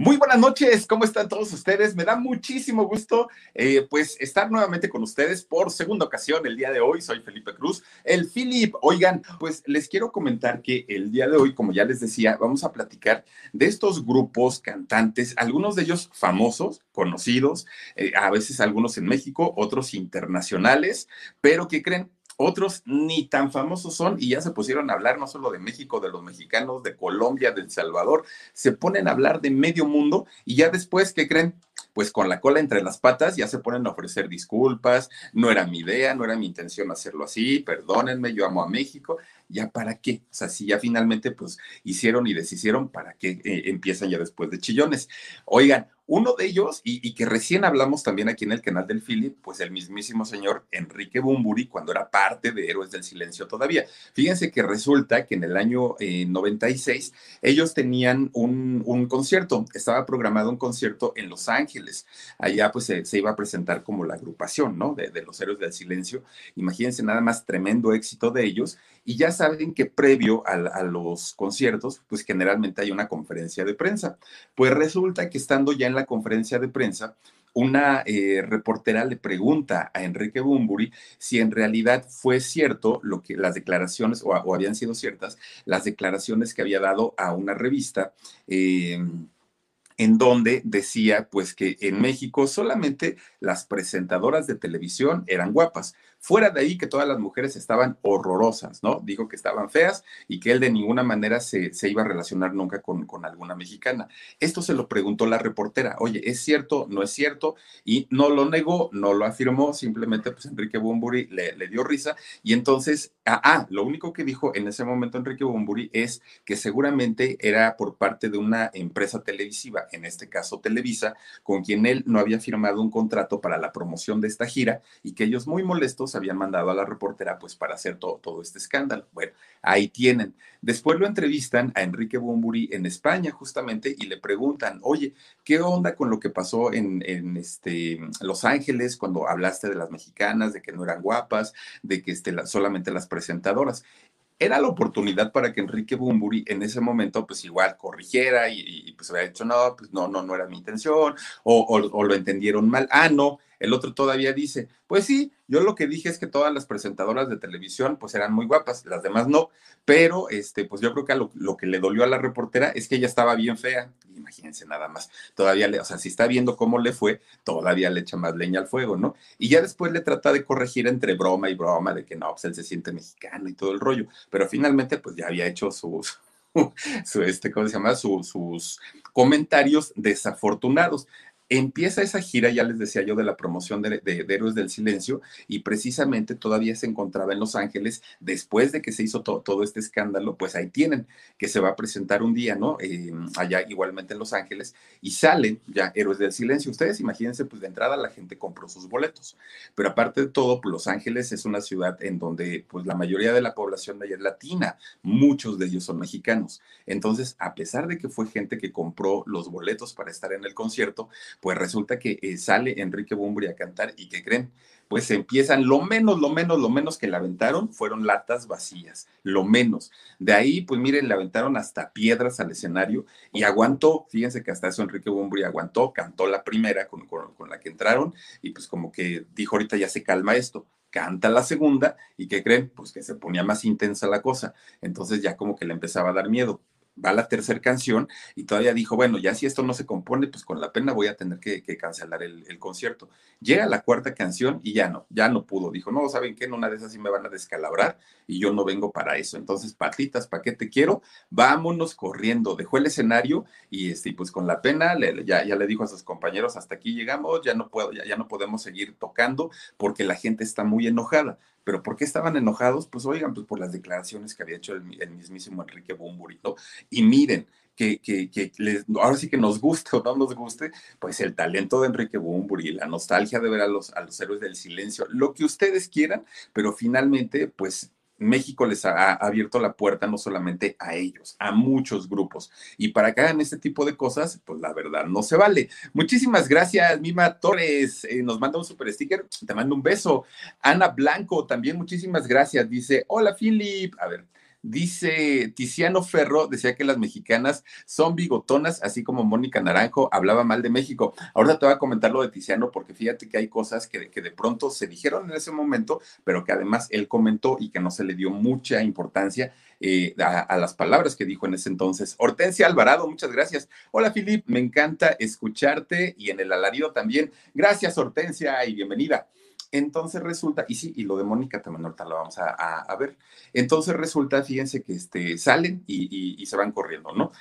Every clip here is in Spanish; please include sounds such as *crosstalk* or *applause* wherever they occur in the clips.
Muy buenas noches, ¿cómo están todos ustedes? Me da muchísimo gusto eh, pues estar nuevamente con ustedes por segunda ocasión el día de hoy. Soy Felipe Cruz, el Philip. Oigan, pues les quiero comentar que el día de hoy, como ya les decía, vamos a platicar de estos grupos cantantes, algunos de ellos famosos, conocidos, eh, a veces algunos en México, otros internacionales, pero que creen otros ni tan famosos son y ya se pusieron a hablar no solo de México, de los mexicanos, de Colombia, de El Salvador, se ponen a hablar de medio mundo y ya después, ¿qué creen? Pues con la cola entre las patas ya se ponen a ofrecer disculpas, no era mi idea, no era mi intención hacerlo así, perdónenme, yo amo a México, ya para qué, o sea, si ya finalmente pues hicieron y deshicieron, ¿para qué eh, empiezan ya después de chillones? Oigan, uno de ellos, y, que recién hablamos también aquí en el canal del Philip, pues el mismísimo señor Enrique Bumburi, cuando era parte de Héroes del Silencio todavía. Fíjense que resulta que en el año 96 eh, ellos tenían un, concierto, estaba programado un concierto en Los Ángeles. Allá pues se, iba a presentar como la agrupación, ¿no? De, de los Héroes del Silencio. Imagínense nada más tremendo éxito de ellos. Y ya saben que previo a, los conciertos, pues generalmente hay una conferencia de prensa. Pues resulta que estando ya en la conferencia de prensa, una eh, reportera le pregunta a Enrique Bumburi si en realidad fue cierto lo que las declaraciones o, habían sido ciertas las declaraciones que había dado a una revista. Em, en donde decía pues que en México solamente las presentadoras de televisión eran guapas, Fuera de ahí que todas las mujeres estaban horrorosas, ¿no? Dijo que estaban feas y que él de ninguna manera se, iba a relacionar nunca con, con, alguna mexicana. Esto se lo preguntó la reportera, oye, ¿es cierto? ¿No es cierto? Y no lo negó, no lo afirmó, simplemente pues Enrique Bumburi le, le dio risa y entonces, ah, ah, lo único que dijo en ese momento Enrique Bumburi es que seguramente era por parte de una empresa televisiva, en este caso Televisa, con quien él no había firmado un contrato para la promoción de esta gira y que ellos muy molestos habían mandado a la reportera pues para hacer todo, todo este escándalo. Bueno, ahí tienen. Después lo entrevistan a Enrique Bumburi en España justamente y le preguntan, oye, ¿qué onda con lo que pasó en, en este, Los Ángeles cuando hablaste de las mexicanas, de que no eran guapas, de que este, solamente las presentadoras? Era la oportunidad para que Enrique Bumburi en ese momento pues igual corrigiera y, pues había dicho, no, pues no, no, no era mi intención o, o, lo entendieron mal. Ah, no, el otro todavía dice, pues sí, yo lo que dije es que todas las presentadoras de televisión pues eran muy guapas, las demás no, pero este, pues yo creo que lo, que le dolió a la reportera es que ella estaba bien fea, imagínense nada más, todavía le, o sea, si está viendo cómo le fue, todavía le echa más leña al fuego, ¿no? Y ya después le trata de corregir entre broma y broma de que no, pues él se siente mexicano y todo el rollo, pero finalmente pues ya había hecho sus, su, este, ¿cómo se llama? sus comentarios desafortunados. Empieza esa gira, ya les decía yo, de la promoción de, Héroes del Silencio y precisamente todavía se encontraba en Los Ángeles después de que se hizo todo este escándalo, pues ahí tienen que se va a presentar un día, ¿no? Eh, allá igualmente en Los Ángeles y salen ya Héroes del Silencio. Ustedes imagínense, pues de entrada la gente compró sus boletos, pero aparte de todo, pues Los Ángeles es una ciudad en donde pues la mayoría de la población de allá es latina, muchos de ellos son mexicanos. Entonces, a pesar de que fue gente que compró los boletos para estar en el concierto, pues resulta que eh, sale Enrique Bumbri a cantar y que creen, pues empiezan, lo menos, lo menos, lo menos que le aventaron fueron latas vacías, lo menos. De ahí, pues miren, le aventaron hasta piedras al escenario y aguantó, fíjense que hasta eso Enrique Bumbri aguantó, cantó la primera con, con la que entraron y pues como que dijo ahorita ya se calma esto, canta la segunda y que creen, pues que se ponía más intensa la cosa, entonces ya como que le empezaba a dar miedo va la tercera canción y todavía dijo, bueno, ya si esto no se compone, pues con la pena voy a tener que, cancelar el, concierto. Llega la cuarta canción y ya no, ya no pudo. Dijo, no, ¿saben qué? En una de esas sí me van a descalabrar y yo no vengo para eso. Entonces, patitas, ¿para qué te quiero? Vámonos corriendo. Dejó el escenario y este, pues con la pena ya, ya le dijo a sus compañeros, hasta aquí llegamos, ya no, puedo, ya, ya no podemos seguir tocando porque la gente está muy enojada. Pero ¿por qué estaban enojados? Pues oigan, pues por las declaraciones que había hecho el, mismísimo Enrique Bumburi, ¿no? Y miren, que, que, que ahora sí que nos guste o no nos guste, pues el talento de Enrique Bumburi, la nostalgia de ver a los, a los héroes del silencio, lo que ustedes quieran, pero finalmente, pues México les ha, abierto la puerta no solamente a ellos, a muchos grupos. Y para que hagan este tipo de cosas, pues la verdad no se vale. Muchísimas gracias, Mima Torres. Eh, nos manda un super sticker. Te mando un beso. Ana Blanco, también muchísimas gracias. Dice, hola, Philip. A ver, Dice Tiziano Ferro, decía que las mexicanas son bigotonas, así como Mónica Naranjo hablaba mal de México. Ahora te voy a comentar lo de Tiziano, porque fíjate que hay cosas que, que de pronto se dijeron en ese momento, pero que además él comentó y que no se le dio mucha importancia eh, a, las palabras que dijo en ese entonces. Hortensia Alvarado, muchas gracias. Hola, Filip, me encanta escucharte y en el alarido también. Gracias, Hortensia, y bienvenida. Entonces resulta, y sí, y lo de Mónica también ahorita lo vamos a, ver. Entonces resulta, fíjense que este, salen y, y, se van corriendo, ¿no?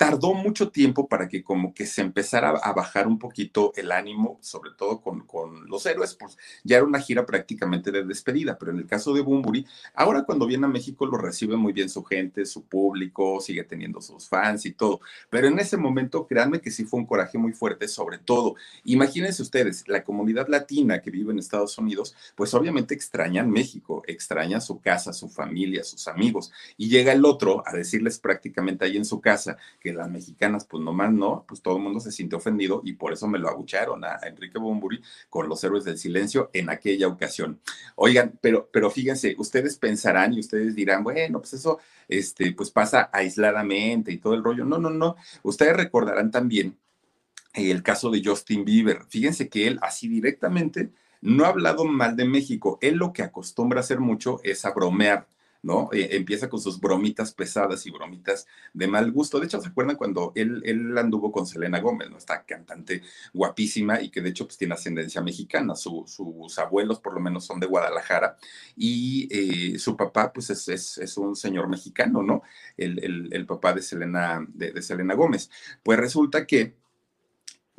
Tardó mucho tiempo para que como que se empezara a bajar un poquito el ánimo, sobre todo con, con, los héroes, pues ya era una gira prácticamente de despedida, pero en el caso de Bumburi, ahora cuando viene a México lo recibe muy bien su gente, su público, sigue teniendo sus fans y todo, pero en ese momento créanme que sí fue un coraje muy fuerte, sobre todo, imagínense ustedes, la comunidad latina que vive en Estados Unidos, pues obviamente extrañan México, extraña su casa, su familia, sus amigos, y llega el otro a decirles prácticamente ahí en su casa que las mexicanas, pues nomás no, pues todo el mundo se sintió ofendido y por eso me lo agucharon a, Enrique Bumburi con los héroes del silencio en aquella ocasión. Oigan, pero, pero fíjense, ustedes pensarán y ustedes dirán, bueno, pues eso, este, pues pasa aisladamente y todo el rollo. No, no, no. Ustedes recordarán también el caso de Justin Bieber. Fíjense que él así directamente no ha hablado mal de México. Él lo que acostumbra hacer mucho es a bromear ¿no? Eh, empieza con sus bromitas pesadas y bromitas de mal gusto. De hecho, ¿se acuerdan cuando él, anduvo con Selena Gómez, ¿no? Esta cantante guapísima y que de hecho pues tiene ascendencia mexicana. sus abuelos por lo menos son de Guadalajara y eh, su papá pues es, un señor mexicano, ¿no? El, el, papá de Selena, de Selena Gómez. Pues resulta que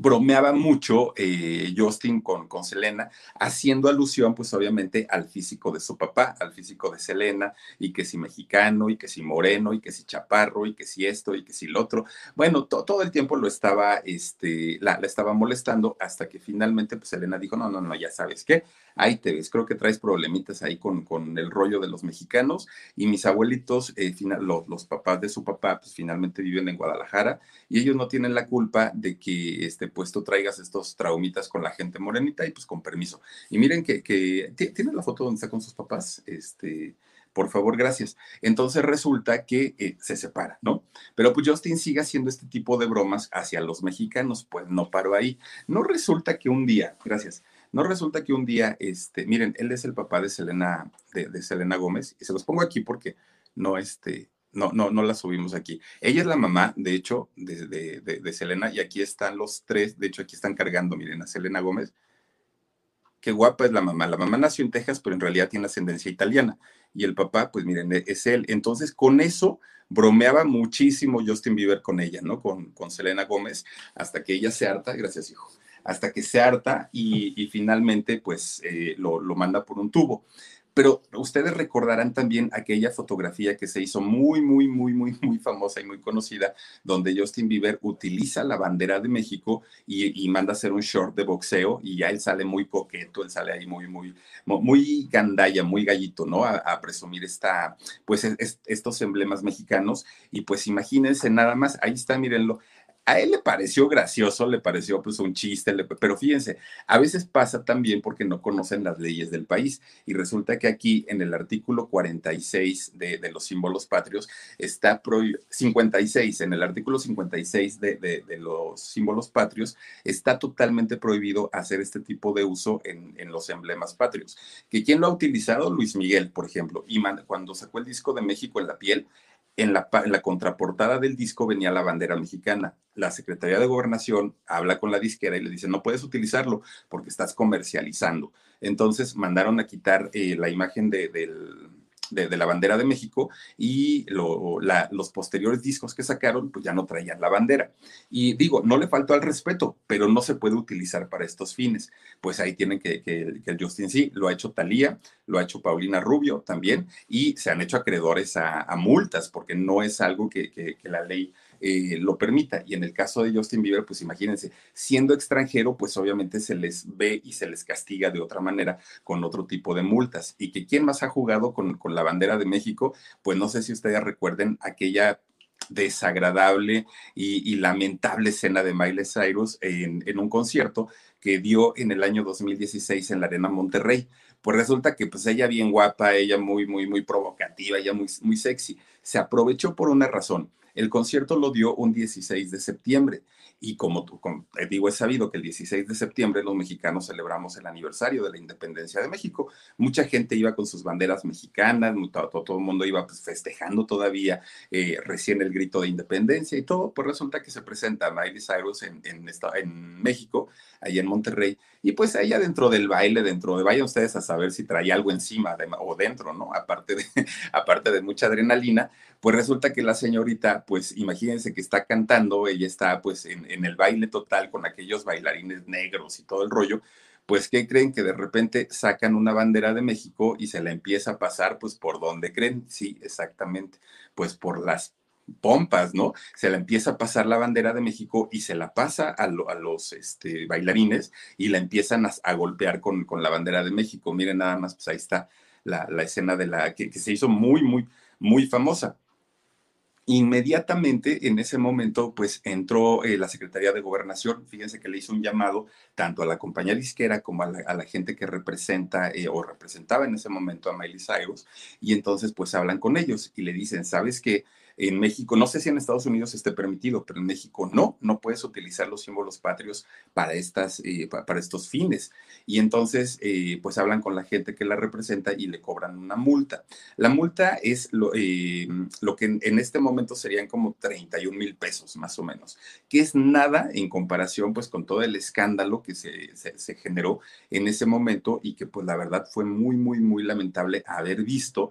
bromeaba mucho eh, Justin con, con Selena, haciendo alusión, pues obviamente, al físico de su papá, al físico de Selena, y que si mexicano, y que si moreno, y que si chaparro, y que si esto, y que si lo otro. Bueno, todo el tiempo lo estaba, este, la, la, estaba molestando hasta que finalmente, pues Selena dijo, no, no, no, ya sabes qué, ahí te ves, creo que traes problemitas ahí con, con el rollo de los mexicanos, y mis abuelitos, eh, final, los, los papás de su papá, pues finalmente viven en Guadalajara, y ellos no tienen la culpa de que, este, pues tú traigas estos traumitas con la gente morenita y pues con permiso. Y miren que, que tiene la foto donde está con sus papás, este, por favor, gracias. Entonces resulta que eh, se separa, ¿no? Pero pues Justin sigue haciendo este tipo de bromas hacia los mexicanos, pues no paró ahí. No resulta que un día, gracias, no resulta que un día, este, miren, él es el papá de Selena, de, de Selena Gómez, y se los pongo aquí porque no, este, no, no, no la subimos aquí. Ella es la mamá, de hecho, de, de, Selena, y aquí están los tres, de hecho, aquí están cargando, miren, a Selena Gómez. Qué guapa es la mamá. La mamá nació en Texas, pero en realidad tiene ascendencia italiana. Y el papá, pues miren, e, es él. Entonces, con eso bromeaba muchísimo Justin Bieber con ella, ¿no? Con, con Selena Gómez, hasta que ella se harta, gracias hijo, hasta que se harta y, finalmente, pues, eh, lo, lo manda por un tubo. Pero ustedes recordarán también aquella fotografía que se hizo muy, muy, muy, muy, muy famosa y muy conocida, donde Justin Bieber utiliza la bandera de México y, manda a hacer un short de boxeo y ya él sale muy coqueto, él sale ahí muy, muy, muy gandalla, muy gallito, ¿no? A, presumir esta, pues estos emblemas mexicanos. Y pues imagínense nada más, ahí está, mírenlo, a él le pareció gracioso, le pareció pues un chiste, pero fíjense, a veces pasa también porque no conocen las leyes del país y resulta que aquí en el artículo 46 de, de los símbolos patrios está prohibido, 56, en el artículo 56 de, de, los símbolos patrios está totalmente prohibido hacer este tipo de uso en, los emblemas patrios. ¿Que ¿Quién lo ha utilizado? Luis Miguel, por ejemplo, cuando sacó el disco de México en la piel, en la, contraportada del disco venía la bandera mexicana. La Secretaría de Gobernación habla con la disquera y le dice, no puedes utilizarlo porque estás comercializando. Entonces mandaron a quitar eh, la imagen del, de, la bandera de México y los posteriores discos que sacaron pues ya no traían la bandera. Y digo, no le faltó al respeto, pero no se puede utilizar para estos fines. Pues ahí tienen que, que, el Justin sí, lo ha hecho Talía, lo ha hecho Paulina Rubio también y se han hecho acreedores a, multas porque no es algo que, que la ley eh, lo permita. Y en el caso de Justin Bieber, pues imagínense, siendo extranjero, pues obviamente se les ve y se les castiga de otra manera con otro tipo de multas. Y que quién más ha jugado con, con la bandera de México, pues no sé si ustedes recuerden aquella desagradable y, lamentable escena de Miley Cyrus en, en, un concierto que dio en el año 2016 en la Arena Monterrey Pues resulta que pues ella bien guapa, ella muy, muy, muy provocativa, ella muy, muy sexy. Se aprovechó por una razón. El concierto lo dio un 16 de septiembre y como, te digo, es sabido que el 16 de septiembre los mexicanos celebramos el aniversario de la independencia de México. Mucha gente iba con sus banderas mexicanas, todo, todo el mundo iba pues, festejando todavía eh, recién el grito de independencia y todo. Pues resulta que se presenta Miley Cyrus en, en, en México, ahí en Monterrey, y pues ella dentro del baile, dentro de, vayan ustedes a saber si traía algo encima o dentro, ¿no? Aparte de, *laughs* aparte de mucha adrenalina, pues resulta que la señorita, pues imagínense que está cantando, ella está pues en, en el baile total con aquellos bailarines negros y todo el rollo, pues ¿qué creen? Que de repente sacan una bandera de México y se la empieza a pasar, pues por donde creen, sí, exactamente, pues por las pompas, ¿no? Se la empieza a pasar la bandera de México y se la pasa a, los este, bailarines y la empiezan a, golpear con, la bandera de México. Miren nada más, pues ahí está la, escena de la que, que se hizo muy, muy, muy famosa. Inmediatamente en ese momento, pues entró eh, la Secretaría de Gobernación. Fíjense que le hizo un llamado tanto a la compañía disquera como a la, gente que representa eh, o representaba en ese momento a Miley Cyrus. Y entonces, pues hablan con ellos y le dicen: ¿Sabes qué? En México, no sé si en Estados Unidos esté permitido, pero en México no, no puedes utilizar los símbolos patrios para, estas, eh, para estos fines. Y entonces, eh, pues hablan con la gente que la representa y le cobran una multa. La multa es lo, eh, que en, este momento serían como 31 mil pesos, más o menos, que es nada en comparación pues con todo el escándalo que se, se, generó en ese momento y que pues la verdad fue muy, muy, muy lamentable haber visto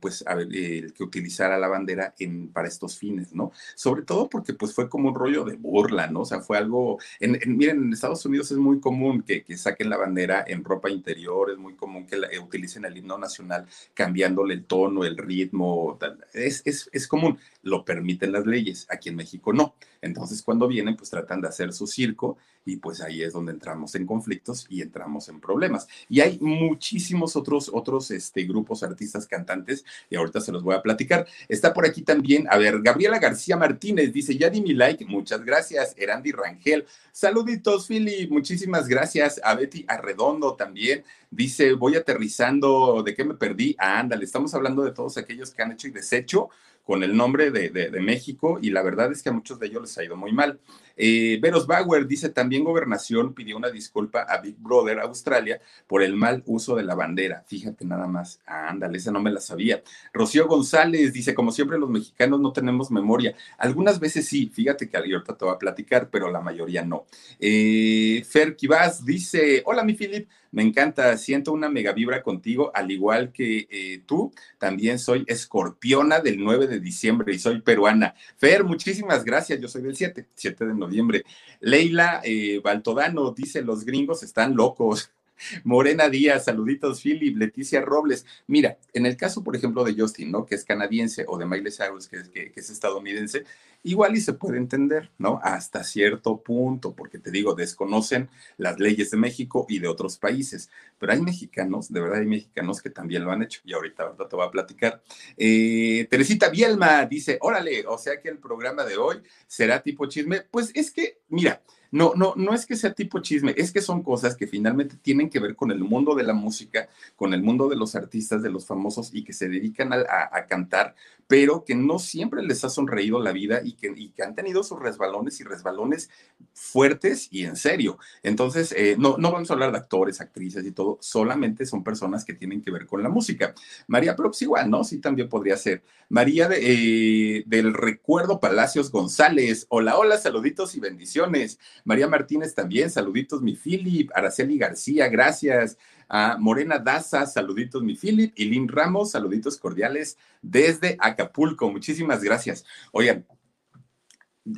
pues haber, que utilizara la bandera para estos fines, ¿no? Sobre todo porque pues fue como un rollo de burla, ¿no? O sea, fue algo, en, miren, en Estados Unidos es muy común que, saquen la bandera en ropa interior, es muy común que eh, utilicen el himno nacional cambiándole el tono, el ritmo, es, es, es común, lo permiten las leyes, aquí en México no. Entonces cuando vienen pues tratan de hacer su circo y pues ahí es donde entramos en conflictos y entramos en problemas. Y hay muchísimos otros, otros este, grupos, artistas, cantantes, y ahorita se los voy a platicar. Está por aquí también, a ver, Gabriela García Martínez dice, ya di mi like, muchas gracias. Erandi Rangel, saluditos, Philly, muchísimas gracias. A Betty Arredondo también, dice, voy aterrizando, ¿de qué me perdí? Ah, ándale, estamos hablando de todos aquellos que han hecho y deshecho con el nombre de, de, México y la verdad es que a muchos de ellos les ha ido muy mal. Eh, Veros Bauer dice, también Gobernación pidió una disculpa a Big Brother Australia por el mal uso de la bandera. Fíjate nada más, ándale, esa no me la sabía. Rocío González dice, como siempre los mexicanos no tenemos memoria. Algunas veces sí, fíjate que ahorita te voy a platicar, pero la mayoría no. Eh, Fer Kibas dice, hola mi Philip, me encanta, siento una mega vibra contigo, al igual que eh, tú, también soy escorpiona del 9 de diciembre y soy peruana. Fer, muchísimas gracias, yo soy del 7, 7 de noviembre. Leila eh, Baltodano dice, los gringos están locos. *laughs* Morena Díaz, saluditos, Philip, Leticia Robles. Mira, en el caso, por ejemplo, de Justin, ¿no? Que es canadiense, o de Miley Cyrus, que es, que, es estadounidense, igual y se puede entender, ¿no? Hasta cierto punto, porque te digo, desconocen las leyes de México y de otros países. Pero hay mexicanos, de verdad hay mexicanos que también lo han hecho, y ahorita, ahorita te voy a platicar. Eh, Teresita Bielma dice, órale, o sea que el programa de hoy será tipo chisme. Pues es que, mira, no, no, no es que sea tipo chisme, es que son cosas que finalmente tienen que ver con el mundo de la música, con el mundo de los artistas, de los famosos y que se dedican a, a cantar, pero que no siempre les ha sonreído la vida y que, han tenido sus resbalones y resbalones fuertes y en serio. Entonces, eh, no, no vamos a hablar de actores, actrices y todo, solamente son personas que tienen que ver con la música. María Prox igual, ¿no? Sí, también podría ser. María eh, del Recuerdo Palacios González, hola, hola, saluditos y bendiciones. María Martínez también, saluditos, mi Philip. Araceli García, gracias a Morena Daza, saluditos mi Philip, y Lynn Ramos, saluditos cordiales desde Acapulco. Muchísimas gracias. Oigan,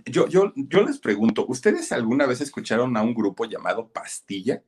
yo, yo, yo les pregunto, ¿ustedes alguna vez escucharon a un grupo llamado Pastilla?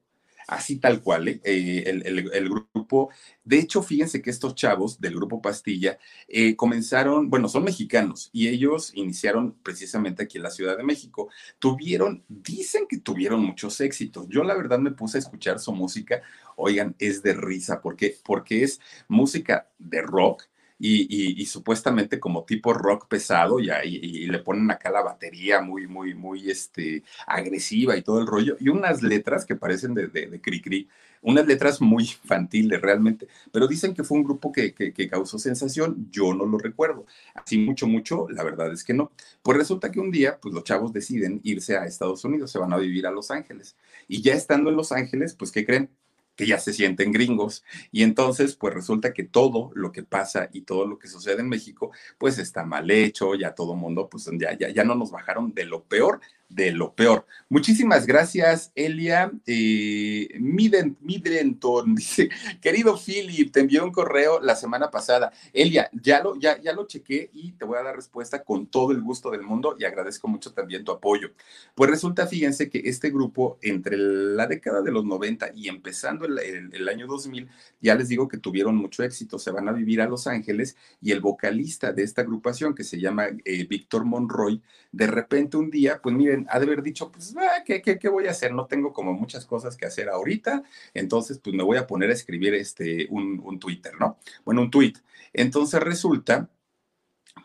así tal cual, ¿eh? Eh, el, grupo. De hecho, fíjense que estos chavos del grupo Pastilla eh, comenzaron, bueno, son mexicanos y ellos iniciaron precisamente aquí en la Ciudad de México. Tuvieron, dicen que tuvieron muchos éxitos. Yo la verdad me puse a escuchar su música, oigan, es de risa, porque, porque es música de rock y, supuestamente como tipo rock pesado y, le ponen acá la batería muy, muy, muy este, agresiva y todo el rollo y unas letras que parecen de, de, de Cricri unas letras muy infantiles realmente, pero dicen que fue un grupo que, causó sensación, yo no lo recuerdo, así mucho, mucho, la verdad es que no. Pues resulta que un día, pues los chavos deciden irse a Estados Unidos, se van a vivir a Los Ángeles, y ya estando en Los Ángeles, pues ¿qué creen? Que ya se sienten gringos. Y entonces, pues resulta que todo lo que pasa y todo lo que sucede en México, pues está mal hecho, ya todo mundo, pues ya, ya, ya no nos bajaron de lo peor de lo peor. Muchísimas gracias, Elia. Eh, *laughs* dice, querido Philip, te envié un correo la semana pasada. Elia, ya lo, ya, ya lo chequé y te voy a dar respuesta con todo el gusto del mundo y agradezco mucho también tu apoyo. Pues resulta, fíjense que este grupo, entre la década de los 90 y empezando el, año 2000, ya les digo que tuvieron mucho éxito. Se van a vivir a Los Ángeles y el vocalista de esta agrupación, que se llama eh, Víctor Monroy, de repente un día, pues miren, ha de haber dicho, pues, ah, ¿qué, qué, voy a hacer? No tengo como muchas cosas que hacer ahorita, entonces, pues me voy a poner a escribir este, un, un Twitter, ¿no? Bueno, un tweet. Entonces resulta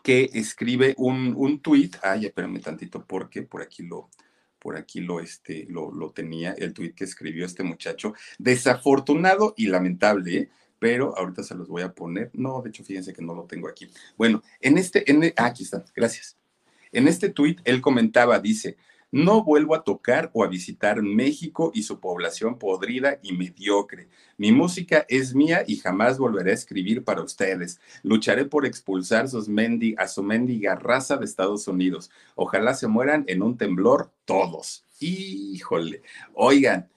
que escribe un, un tweet, ay, espérame tantito, porque por aquí lo, por aquí lo, este, lo, lo tenía, el tweet que escribió este muchacho, desafortunado y lamentable, ¿eh? pero ahorita se los voy a poner. No, de hecho, fíjense que no lo tengo aquí. Bueno, en este, en, ah, aquí está, gracias. En este tuit, él comentaba, dice, no vuelvo a tocar o a visitar México y su población podrida y mediocre. Mi música es mía y jamás volveré a escribir para ustedes. Lucharé por expulsar a su mendiga raza de Estados Unidos. Ojalá se mueran en un temblor todos. Híjole, oigan,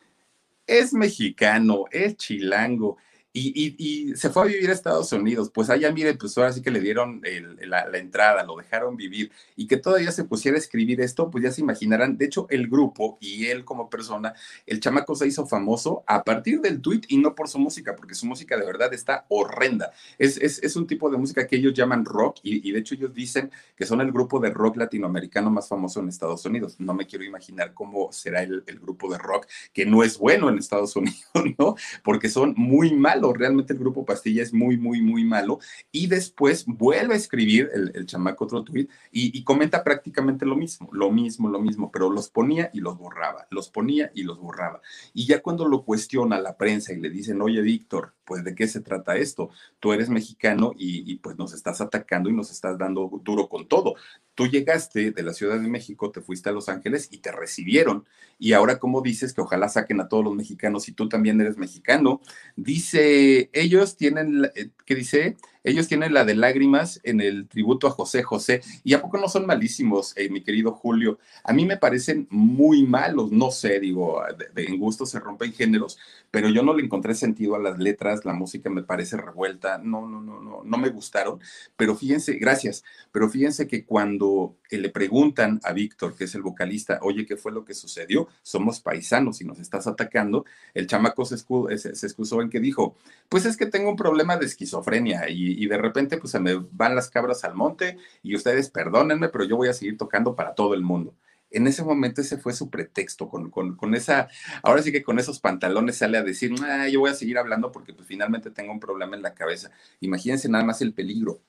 es mexicano, es chilango y, se fue a vivir a Estados Unidos. Pues allá, mire, pues ahora sí que le dieron la, entrada, lo dejaron vivir. Y que todavía se pusiera a escribir esto, pues ya se imaginarán. De hecho, el grupo y él como persona, el chamaco se hizo famoso a partir del tweet y no por su música, porque su música de verdad está horrenda. Es, es, un tipo de música que ellos llaman rock y, de hecho ellos dicen que son el grupo de rock latinoamericano más famoso en Estados Unidos. No me quiero imaginar cómo será el, el grupo de rock que no es bueno en Estados *laughs* Unidos, ¿no? Porque son muy realmente el grupo Pastilla es muy, muy, muy malo. Y después vuelve a escribir el, chamaco otro tweet y, comenta prácticamente lo mismo, lo mismo, lo mismo, pero los ponía y los borraba, los ponía y los borraba. Y ya cuando lo cuestiona la prensa y le dicen, oye, Víctor, pues de qué se trata esto? Tú eres mexicano y pues nos estás atacando y nos estás dando duro con todo. Tú llegaste de la Ciudad de México, te fuiste a Los Ángeles y te recibieron. Y ahora, ¿cómo dices que ojalá saquen a todos los mexicanos y tú también eres mexicano? Dice, ellos tienen, eh, ¿qué dice? Ellos tienen la de lágrimas en el tributo a José José. ¿Y a poco no son malísimos, eh, mi querido Julio? A mí me parecen muy malos, no sé, digo, de, en gusto se rompen géneros, pero yo no le encontré sentido a las letras, la música me parece revuelta, no, no, no, no, no me gustaron. Pero fíjense, gracias, pero fíjense que cuando eh, le preguntan a Víctor, que es el vocalista, oye, ¿qué fue lo que sucedió? Somos paisanos y nos estás atacando, el chamaco se, se excusó en que dijo, pues es que tengo un problema de esquizofrenia y y, de repente pues se me van las cabras al monte y ustedes perdónenme, pero yo voy a seguir tocando para todo el mundo. En ese momento ese fue su pretexto, con, con, esa, ahora sí que con esos pantalones sale a decir, ah, yo voy a seguir hablando porque pues finalmente tengo un problema en la cabeza. Imagínense nada más el peligro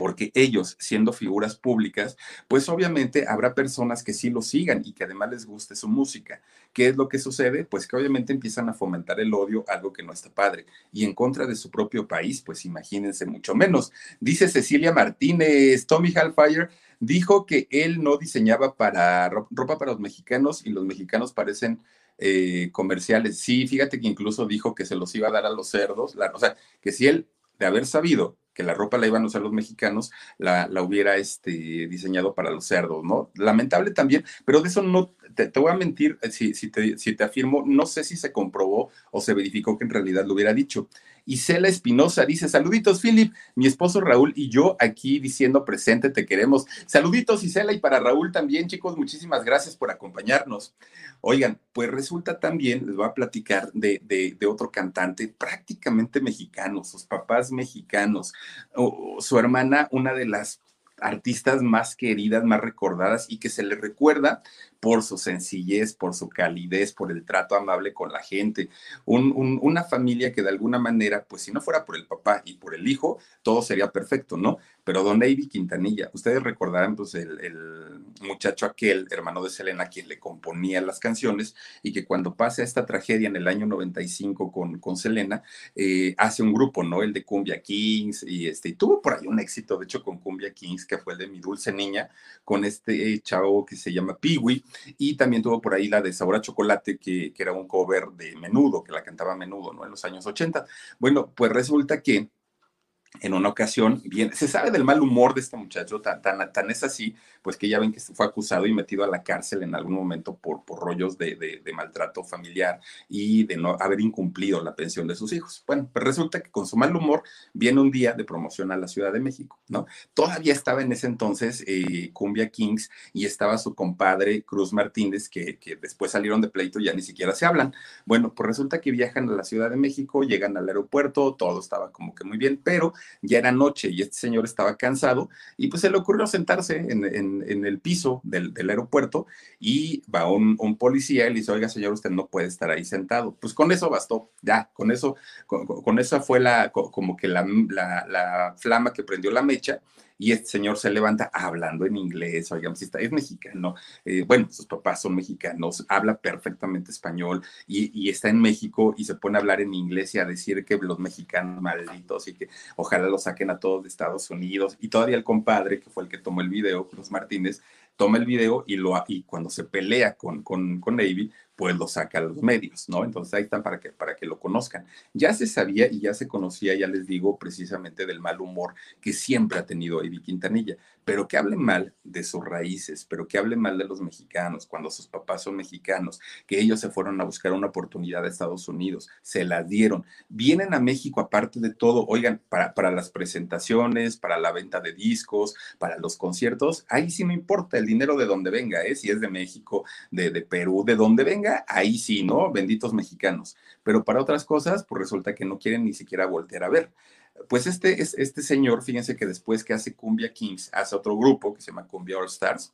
porque ellos, siendo figuras públicas, pues obviamente habrá personas que sí lo sigan y que además les guste su música. ¿Qué es lo que sucede? Pues que obviamente empiezan a fomentar el odio, algo que no está padre, y en contra de su propio país, pues imagínense mucho menos. Dice Cecilia Martínez, Tommy Hellfire dijo que él no diseñaba para ropa para los mexicanos y los mexicanos parecen eh, comerciales. Sí, fíjate que incluso dijo que se los iba a dar a los cerdos, o sea, que si él de haber sabido que la ropa la iban a usar los mexicanos, la, hubiera este, diseñado para los cerdos, ¿no? Lamentable también, pero de eso no, te, voy a mentir eh, si, te, si te afirmo, no sé si se comprobó o se verificó que en realidad lo hubiera dicho. Isela Espinosa dice, saluditos, Philip, mi esposo Raúl y yo aquí diciendo presente, te queremos. Saluditos, Isela, y para Raúl también, chicos, muchísimas gracias por acompañarnos. Oigan, pues resulta también, les voy a platicar de, de, otro cantante prácticamente mexicano, sus papás mexicanos, su hermana, una de las artistas más queridas, más recordadas y que se le recuerda por su sencillez, por su calidez, por el trato amable con la gente. una familia que de alguna manera, pues si no fuera por el papá y por el hijo, todo sería perfecto, ¿no? Pero don David Quintanilla, ustedes recordarán pues el, muchacho aquel, hermano de Selena, quien le componía las canciones y que cuando pasa esta tragedia en el año 95 con, con Selena, eh, hace un grupo, ¿no? El de Cumbia Kings y este, tuvo por ahí un éxito, de hecho, con Cumbia Kings, que fue el de Mi Dulce Niña, con este chavo que se llama Peewee, y también tuvo por ahí la de Sabor a Chocolate, que, que era un cover de Menudo, que la cantaba Menudo, ¿no? En los años 80. Bueno, pues resulta que en una ocasión, bien, se sabe del mal humor de este muchacho, tan, tan, tan es así, pues que ya ven que fue acusado y metido a la cárcel en algún momento por, por rollos de, de, maltrato familiar y de no haber incumplido la pensión de sus hijos. Bueno, pues resulta que con su mal humor viene un día de promoción a la Ciudad de México, ¿no? Todavía estaba en ese entonces eh, Cumbia Kings y estaba su compadre Cruz Martínez, que, que después salieron de pleito y ya ni siquiera se hablan. Bueno, pues resulta que viajan a la Ciudad de México, llegan al aeropuerto, todo estaba como que muy bien, pero ya era noche y este señor estaba cansado y pues se le ocurrió sentarse en, el piso del, aeropuerto y va un, policía y le dice, oiga señor, usted no puede estar ahí sentado. Pues con eso bastó, ya, con eso, con, esa fue la, como que la, la flama que prendió la mecha y este señor se levanta hablando en inglés, oigan, si está, es mexicano, eh, bueno, sus papás son mexicanos, habla perfectamente español y, está en México y se pone a hablar en inglés y a decir que los mexicanos malditos y que ojalá lo saquen a todos de Estados Unidos. Y todavía el compadre, que fue el que tomó el video, Cruz Martínez, toma el video y, lo, y cuando se pelea con, con, con Navy, pues lo saca a los medios, ¿no? Entonces ahí están para que, para que lo conozcan. Ya se sabía y ya se conocía, ya les digo, precisamente del mal humor que siempre ha tenido Ivy Quintanilla, pero que hable mal de sus raíces, pero que hable mal de los mexicanos, cuando sus papás son mexicanos, que ellos se fueron a buscar una oportunidad a Estados Unidos, se la dieron, vienen a México aparte de todo, oigan, para, para las presentaciones, para la venta de discos, para los conciertos, ahí sí me importa el dinero de donde venga, ¿eh? si es de México, de, de Perú, de donde venga ahí sí, ¿no? Benditos mexicanos. Pero para otras cosas, pues resulta que no quieren ni siquiera voltear a ver. Pues este, este señor, fíjense que después que hace Cumbia Kings, hace otro grupo que se llama Cumbia All Stars,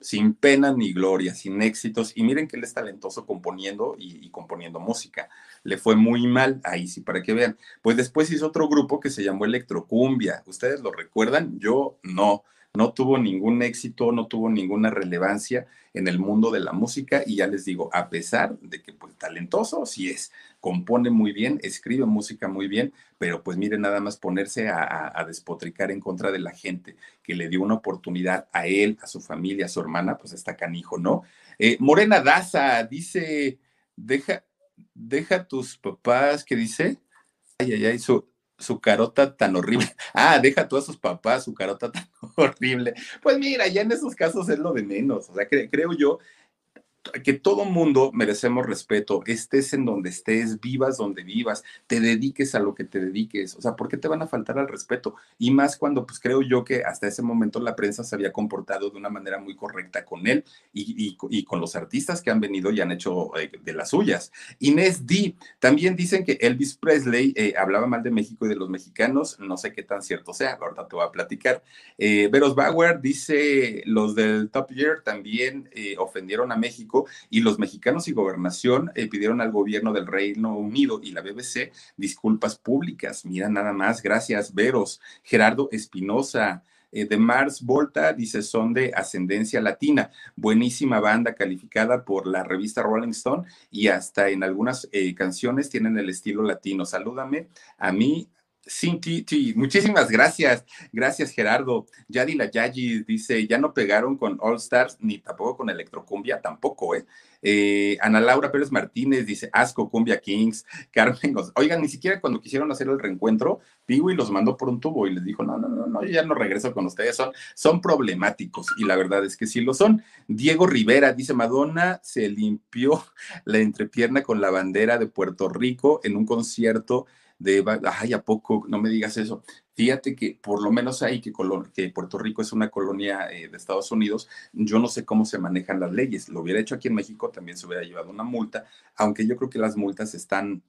sin pena ni gloria, sin éxitos. Y miren que él es talentoso componiendo y, y, componiendo música. Le fue muy mal, ahí sí, para que vean. Pues después hizo otro grupo que se llamó Electrocumbia. ¿Ustedes lo recuerdan? Yo no no tuvo ningún éxito, no tuvo ninguna relevancia en el mundo de la música y ya les digo, a pesar de que pues talentoso sí es, compone muy bien, escribe música muy bien, pero pues mire nada más ponerse a, despotricar en contra de la gente que le dio una oportunidad a él, a su familia, a su hermana, pues está canijo, ¿no? Eh, Morena Daza dice, deja, deja tus papás, ¿qué dice? Ay, ay, ay, su, su carota tan horrible. *laughs* Ah, deja tú a sus papás, su carota *laughs* tan horrible. Pues mira, ya en esos casos es lo de menos. O sea, creo yo que todo mundo merecemos respeto, estés en donde estés, vivas donde vivas, te dediques a lo que te dediques, o sea, ¿por qué te van a faltar al respeto? Y más cuando, pues creo yo que hasta ese momento la prensa se había comportado de una manera muy correcta con él y, con los artistas que han venido y han hecho eh, de las suyas. Inés D, también dicen que Elvis Presley eh, hablaba mal de México y de los mexicanos, no sé qué tan cierto sea, ahorita te voy a platicar. Eh, Veros Bauer dice, los del Top Year también ofendieron a México y los mexicanos y gobernación eh, pidieron al gobierno del Reino Unido y la BBC disculpas públicas. Mira nada más, gracias, Veros. Gerardo Espinosa. Eh, de Mars Volta dice son de ascendencia latina, buenísima banda calificada por la revista Rolling Stone y hasta en algunas eh, canciones tienen el estilo latino. Salúdame a mí, Cinti, muchísimas gracias. Gracias, Gerardo. Yadi la Yayi dice: Ya no pegaron con All Stars ni tampoco con Electrocumbia, tampoco, ¿eh? ¿eh? Ana Laura Pérez Martínez dice: Asco, Cumbia Kings. Carmen, oigan, ni siquiera cuando quisieron hacer el reencuentro, Piwi los mandó por un tubo y les dijo: No, no, no, no, yo ya no regreso con ustedes. Son, son problemáticos y la verdad es que sí lo son. Diego Rivera dice: Madonna se limpió la entrepierna con la bandera de Puerto Rico en un concierto de, ay, ¿a poco? No me digas eso. Fíjate que por lo menos ahí que, que Puerto Rico es una colonia eh, de Estados Unidos, yo no sé cómo se manejan las leyes. Lo hubiera hecho aquí en México, también se hubiera llevado una multa, aunque yo creo que las multas están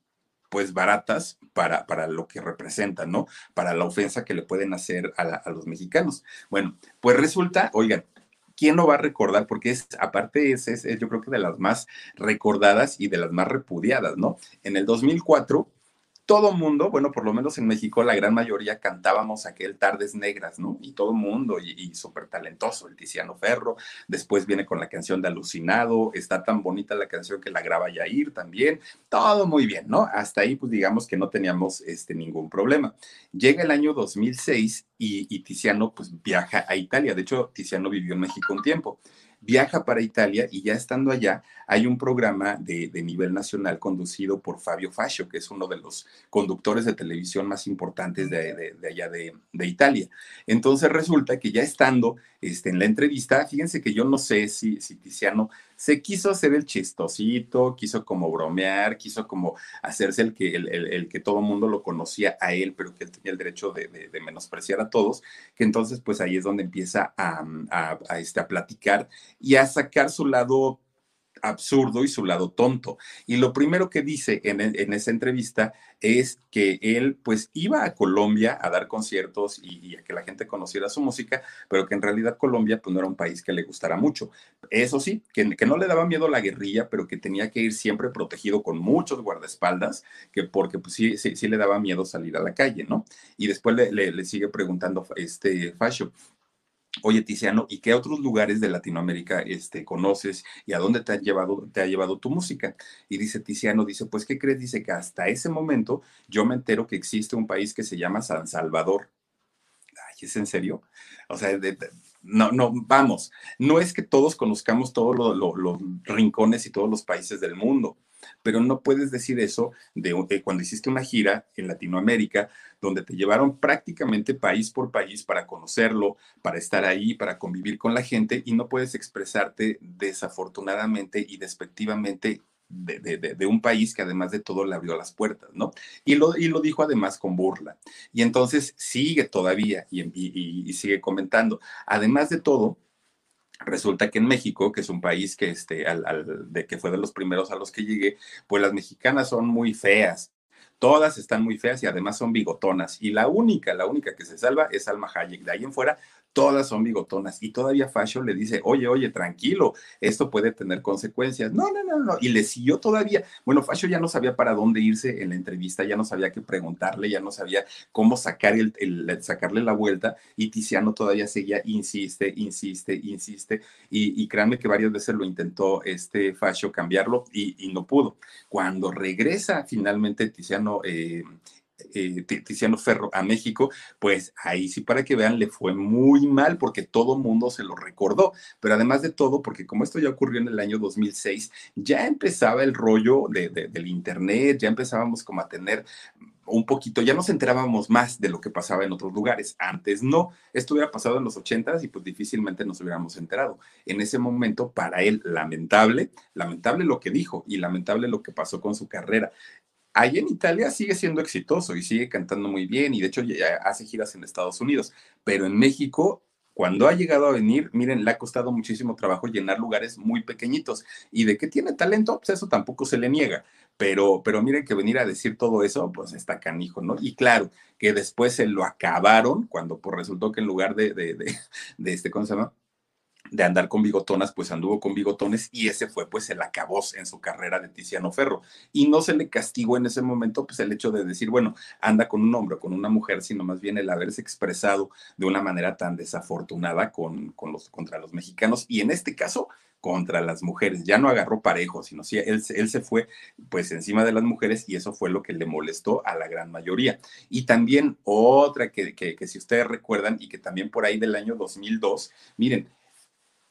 pues baratas para, para lo que representan, ¿no? Para la ofensa que le pueden hacer a, a los mexicanos. Bueno, pues resulta, oigan, ¿quién no va a recordar? Porque es, aparte, es, es, yo creo que de las más recordadas y de las más repudiadas, ¿no? En el 2004 todo mundo, bueno, por lo menos en México, la gran mayoría cantábamos aquel Tardes Negras, ¿no? Y todo mundo, y, súper talentoso, el Tiziano Ferro. Después viene con la canción de Alucinado, está tan bonita la canción que la graba Yair también. Todo muy bien, ¿no? Hasta ahí, pues digamos que no teníamos este, ningún problema. Llega el año 2006 y, y Tiziano, pues viaja a Italia. De hecho, Tiziano vivió en México un tiempo viaja para Italia y ya estando allá hay un programa de, nivel nacional conducido por Fabio Fascio, que es uno de los conductores de televisión más importantes de, allá de, Italia. Entonces resulta que ya estando este, en la entrevista, fíjense que yo no sé si, si Tiziano se quiso hacer el chistosito, quiso como bromear, quiso como hacerse el que, el, que todo el mundo lo conocía a él, pero que él tenía el derecho de, menospreciar a todos, que entonces pues ahí es donde empieza a, a, este, a platicar y a sacar su lado absurdo y su lado tonto. Y lo primero que dice en, esa entrevista es que él pues iba a Colombia a dar conciertos y, a que la gente conociera su música, pero que en realidad Colombia pues no era un país que le gustara mucho. Eso sí, que, no le daba miedo la guerrilla, pero que tenía que ir siempre protegido con muchos guardaespaldas, que porque pues sí, sí, le daba miedo salir a la calle, ¿no? Y después le, le sigue preguntando este Fascio, Oye, Tiziano, ¿y qué otros lugares de Latinoamérica este, conoces y a dónde te ha, llevado, te ha llevado tu música? Y dice Tiziano, dice, pues, ¿qué crees? Dice que hasta ese momento yo me entero que existe un país que se llama San Salvador. Ay, ¿es en serio? O sea, no, no, vamos, no es que todos conozcamos todos los rincones y todos los países del mundo pero no puedes decir eso de, cuando hiciste una gira en Latinoamérica, donde te llevaron prácticamente país por país para conocerlo, para estar ahí, para convivir con la gente, y no puedes expresarte desafortunadamente y despectivamente de, un país que además de todo le abrió las puertas, ¿no? Y lo, y lo dijo además con burla. Y entonces sigue todavía y sigue comentando. Además de todo, Resulta que en México, que es un país que, este, al, de que fue de los primeros a los que llegué, pues las mexicanas son muy feas. Todas están muy feas y además son bigotonas. Y la única, la única que se salva es Alma Hayek. De ahí en fuera, todas son bigotonas y todavía Fashion le dice, oye, oye, tranquilo, esto puede tener consecuencias. No, no, no, no. Y le siguió todavía. Bueno, Fashion ya no sabía para dónde irse en la entrevista, ya no sabía qué preguntarle, ya no sabía cómo sacar el, sacarle la vuelta y Tiziano todavía seguía, insiste, insiste, insiste. Y, y créanme que varias veces lo intentó este Fashion cambiarlo y, no pudo. Cuando regresa finalmente Tiziano eh, eh, Tiziano Ferro a México, pues ahí sí para que vean le fue muy mal porque todo mundo se lo recordó, pero además de todo, porque como esto ya ocurrió en el año 2006, ya empezaba el rollo de, del Internet, ya empezábamos como a tener un poquito, ya nos enterábamos más de lo que pasaba en otros lugares. Antes no, esto hubiera pasado en los ochentas y pues difícilmente nos hubiéramos enterado. En ese momento, para él, lamentable, lamentable lo que dijo y lamentable lo que pasó con su carrera. Ahí en Italia sigue siendo exitoso y sigue cantando muy bien y de hecho ya hace giras en Estados Unidos, pero en México cuando ha llegado a venir, miren, le ha costado muchísimo trabajo llenar lugares muy pequeñitos. Y de que tiene talento, pues eso tampoco se le niega. Pero, pero miren que venir a decir todo eso, pues está canijo, ¿no? Y claro, que después se lo acabaron cuando pues, resultó que en lugar de, de, de, *laughs* de este, ¿cómo se llama? De andar con bigotonas, pues anduvo con bigotones y ese fue pues el acabós en su carrera de Tiziano Ferro. Y no se le castigó en ese momento pues el hecho de decir, bueno, anda con un hombre o con una mujer, sino más bien el haberse expresado de una manera tan desafortunada con, con los, contra los mexicanos y en este caso contra las mujeres. Ya no agarró parejo, sino sí, él, él se fue pues encima de las mujeres y eso fue lo que le molestó a la gran mayoría. Y también otra que, que, que si ustedes recuerdan y que también por ahí del año 2002, miren,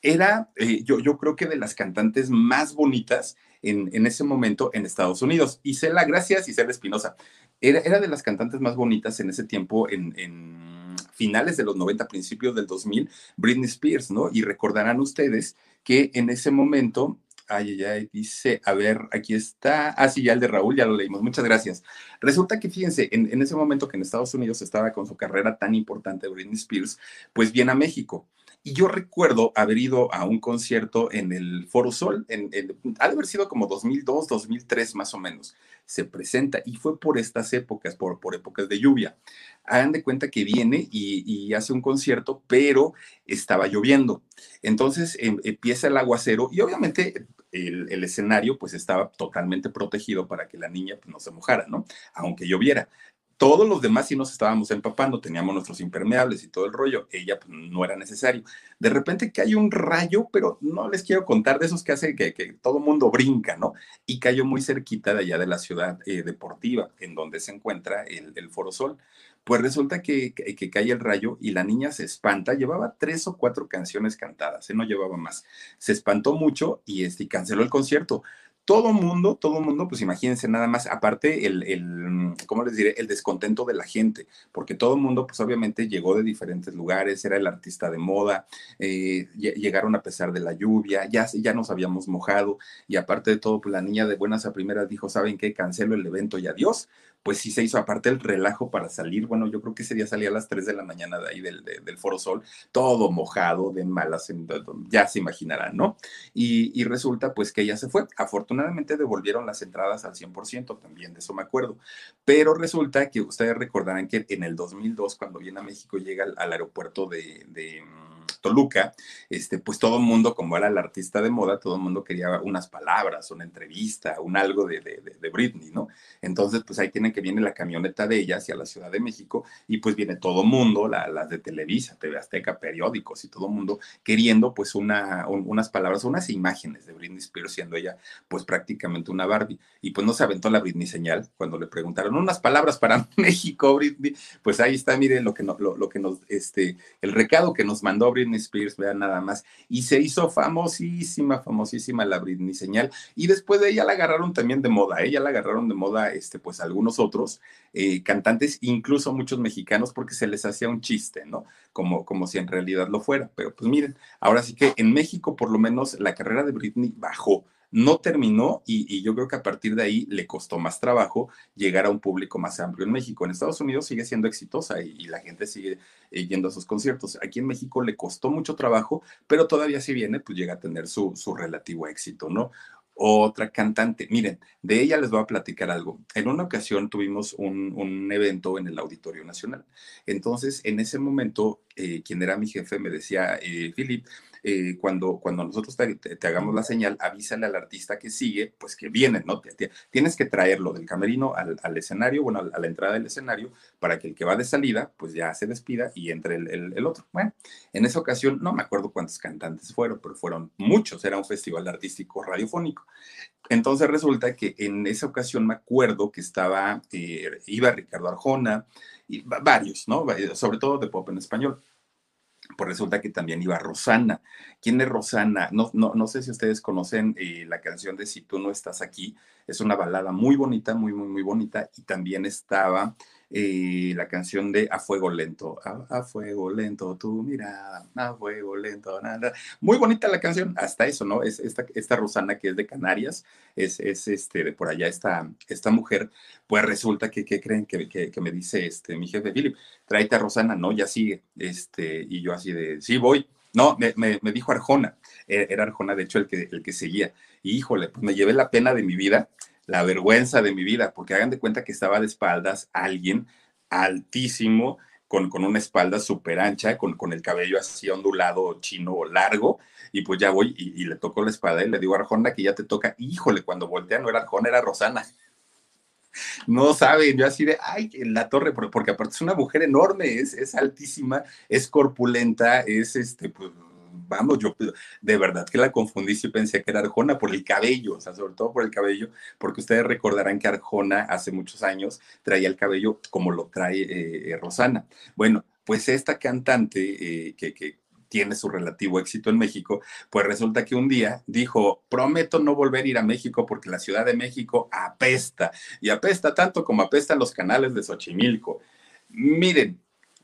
era, eh, yo, yo creo que de las cantantes más bonitas en, en, ese momento en Estados Unidos. Isela, gracias, Isela Espinosa. Era, era de las cantantes más bonitas en ese tiempo, en, finales de los 90, principios del 2000, Britney Spears, ¿no? Y recordarán ustedes que en ese momento, ay, ay, ay, dice, a ver, aquí está, ah, sí, ya el de Raúl, ya lo leímos, muchas gracias. Resulta que, fíjense, en, en ese momento que en Estados Unidos estaba con su carrera tan importante Britney Spears, pues viene a México Y yo recuerdo haber ido a un concierto en el Foro Sol, en, ha de haber sido como 2002, 2003 más o menos. Se presenta y fue por estas épocas, por, épocas de lluvia. Hagan de cuenta que viene y, hace un concierto, pero estaba lloviendo. Entonces em, empieza el aguacero y obviamente el, escenario pues estaba totalmente protegido para que la niña pues, no se mojara, ¿no? Aunque lloviera todos los demás sí nos estábamos empapando, teníamos nuestros impermeables y todo el rollo. Ella pues, no era necesario. De repente que hay un rayo, pero no les quiero contar de esos que hace que, que todo mundo brinca, ¿no? Y cayó muy cerquita de allá de la ciudad eh, deportiva, en donde se encuentra el, el Foro Sol. Pues resulta que, que, cae el rayo y la niña se espanta. Llevaba tres o cuatro canciones cantadas, ¿eh? no llevaba más. Se espantó mucho y, este, canceló el concierto todo mundo, todo mundo, pues imagínense nada más, aparte el, el, ¿cómo les diré? El descontento de la gente, porque todo mundo, pues obviamente llegó de diferentes lugares, era el artista de moda, eh, llegaron a pesar de la lluvia, ya, ya nos habíamos mojado, y aparte de todo, pues la niña de buenas a primeras dijo, ¿saben qué? Cancelo el evento y adiós, pues sí se hizo aparte el relajo para salir. Bueno, yo creo que ese día salía a las 3 de la mañana de ahí del, del Foro Sol, todo mojado, de malas, ya se imaginarán, ¿no? Y, y, resulta pues que ella se fue. Afortunadamente devolvieron las entradas al 100%, también de eso me acuerdo. Pero resulta que ustedes recordarán que en el 2002, cuando viene a México, llega al, aeropuerto de, de Toluca, este, pues todo el mundo, como era el artista de moda, todo el mundo quería unas palabras, una entrevista, un algo de, de, Britney, ¿no? Entonces, pues ahí tienen que viene la camioneta de ella hacia la Ciudad de México y pues viene todo el mundo, las de Televisa, TV Azteca, periódicos y todo el mundo queriendo pues una, unas palabras, unas imágenes de Britney Spears siendo ella pues prácticamente una Barbie. Y pues no se aventó la Britney señal cuando le preguntaron unas palabras para *laughs* México, Britney. Pues ahí está, miren lo que, no, lo, lo que nos, este, el recado que nos mandó Britney Spears, vean nada más, y se hizo famosísima, famosísima la Britney señal, y después de ella la agarraron también de moda, ella la agarraron de moda, este, pues algunos otros eh, cantantes, incluso muchos mexicanos, porque se les hacía un chiste, ¿no? Como, como si en realidad lo fuera, pero pues miren, ahora sí que en México por lo menos la carrera de Britney bajó, no terminó y, yo creo que a partir de ahí le costó más trabajo llegar a un público más amplio en México. En Estados Unidos sigue siendo exitosa y, la gente sigue eh, yendo a sus conciertos. Aquí en México le costó mucho trabajo, pero todavía si viene, pues llega a tener su, su relativo éxito, ¿no? otra cantante. Miren, de ella les voy a platicar algo. En una ocasión tuvimos un, un evento en el Auditorio Nacional. Entonces, en ese momento, eh, quien era mi jefe me decía, eh, Philip, eh, cuando, cuando nosotros te, hagamos la señal, avísale al artista que sigue, pues que viene, ¿no? tienes que traerlo del camerino al, al escenario, bueno, a la entrada del escenario, para que el que va de salida, pues ya se despida y entre el, el, el, otro. Bueno, en esa ocasión, no me acuerdo cuántos cantantes fueron, pero fueron muchos, era un festival artístico radiofónico. Entonces resulta que en esa ocasión me acuerdo que estaba, eh, iba Ricardo Arjona, varios, ¿no? Sobre todo de pop en español pues resulta que también iba Rosana. ¿Quién es Rosana? No, no, no sé si ustedes conocen eh, la canción de Si tú no estás aquí. Es una balada muy bonita, muy, muy, muy bonita. Y también estaba eh, la canción de A Fuego Lento. A, Fuego Lento, tu mirada, a Fuego Lento, nada. Muy bonita la canción, hasta eso, ¿no? Es esta, esta Rosana que es de Canarias, es, es este, de por allá esta, esta mujer, pues resulta que, ¿qué creen? Que, que, me dice este, mi jefe Philip, tráete a Rosana, no, ya sigue. Este, y yo así de, sí, voy. No, me, me, me, dijo Arjona, e, era Arjona, de hecho, el que, el que seguía. Y híjole, pues me llevé la pena de mi vida la vergüenza de mi vida, porque hagan de cuenta que estaba de espaldas alguien altísimo, con, con una espalda súper ancha, con, con, el cabello así ondulado, chino, largo, y pues ya voy y, le toco la espalda y le digo Arjona que ya te toca, híjole, cuando voltea no era Arjona, era Rosana. *laughs* No saben, yo así de, ay, en la torre, porque aparte es una mujer enorme, es, es altísima, es corpulenta, es este, pues, vamos, yo de verdad que la confundí y pensé que era Arjona por el cabello, o sea, sobre todo por el cabello, porque ustedes recordarán que Arjona hace muchos años traía el cabello como lo trae eh, eh, Rosana. Bueno, pues esta cantante eh, que, que tiene su relativo éxito en México, pues resulta que un día dijo, prometo no volver a ir a México porque la Ciudad de México apesta, y apesta tanto como apestan los canales de Xochimilco. Miren,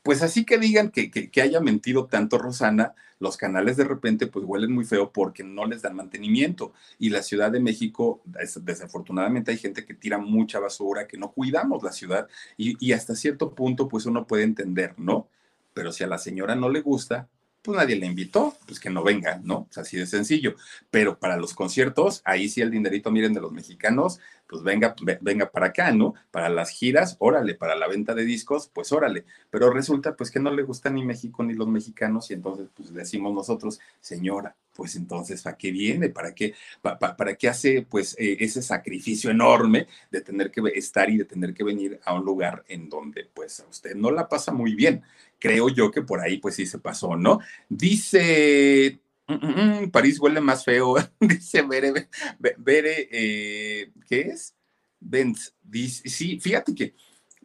pues así que digan que, que, haya mentido tanto Rosana, los canales de repente pues huelen muy feo porque no les dan mantenimiento. Y la Ciudad de México, desafortunadamente hay gente que tira mucha basura, que no cuidamos la ciudad y, hasta cierto punto pues uno puede entender, ¿no? Pero si a la señora no le gusta, pues nadie le invitó, pues que no venga, ¿no? Es así de sencillo. Pero para los conciertos, ahí sí el dinerito, miren, de los mexicanos, pues venga, venga para acá, ¿no? Para las giras, órale, para la venta de discos, pues órale. Pero resulta pues que no le gusta ni México ni los mexicanos y entonces pues decimos nosotros, señora, pues entonces, ¿para qué viene? ¿Para qué, para qué hace pues eh, ese sacrificio enorme de tener que estar y de tener que venir a un lugar en donde pues a usted no la pasa muy bien? Creo yo que por ahí pues sí se pasó, ¿no? Dice Mm, mm, París huele más feo, *laughs* dice Bere eh, ¿qué es? Benz, dice, sí, fíjate que,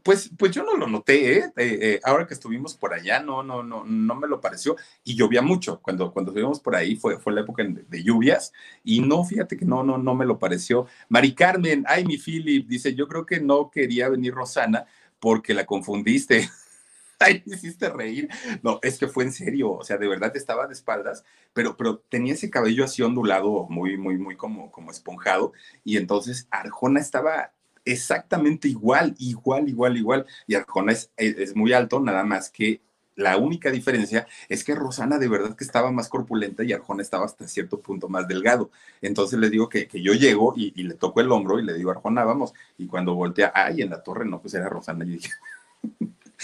pues, pues yo no lo noté, ¿eh? Eh, ¿eh? ahora que estuvimos por allá, no, no, no, no me lo pareció, y llovía mucho, cuando, cuando estuvimos por ahí fue, fue la época de, lluvias, y no, fíjate que no, no, no me lo pareció. Mari Carmen, ay, mi Philip, dice, yo creo que no quería venir Rosana porque la confundiste. *laughs* Ay, me hiciste reír. No, es que fue en serio, o sea, de verdad estaba de espaldas, pero, pero tenía ese cabello así ondulado, muy, muy, muy como, como esponjado, y entonces Arjona estaba exactamente igual, igual, igual, igual, y Arjona es, es muy alto, nada más que la única diferencia es que Rosana de verdad que estaba más corpulenta y Arjona estaba hasta cierto punto más delgado. Entonces le digo que, que yo llego y, y, le toco el hombro y le digo, Arjona, vamos. Y cuando voltea, ay, en la torre, no, pues era Rosana. Y dije,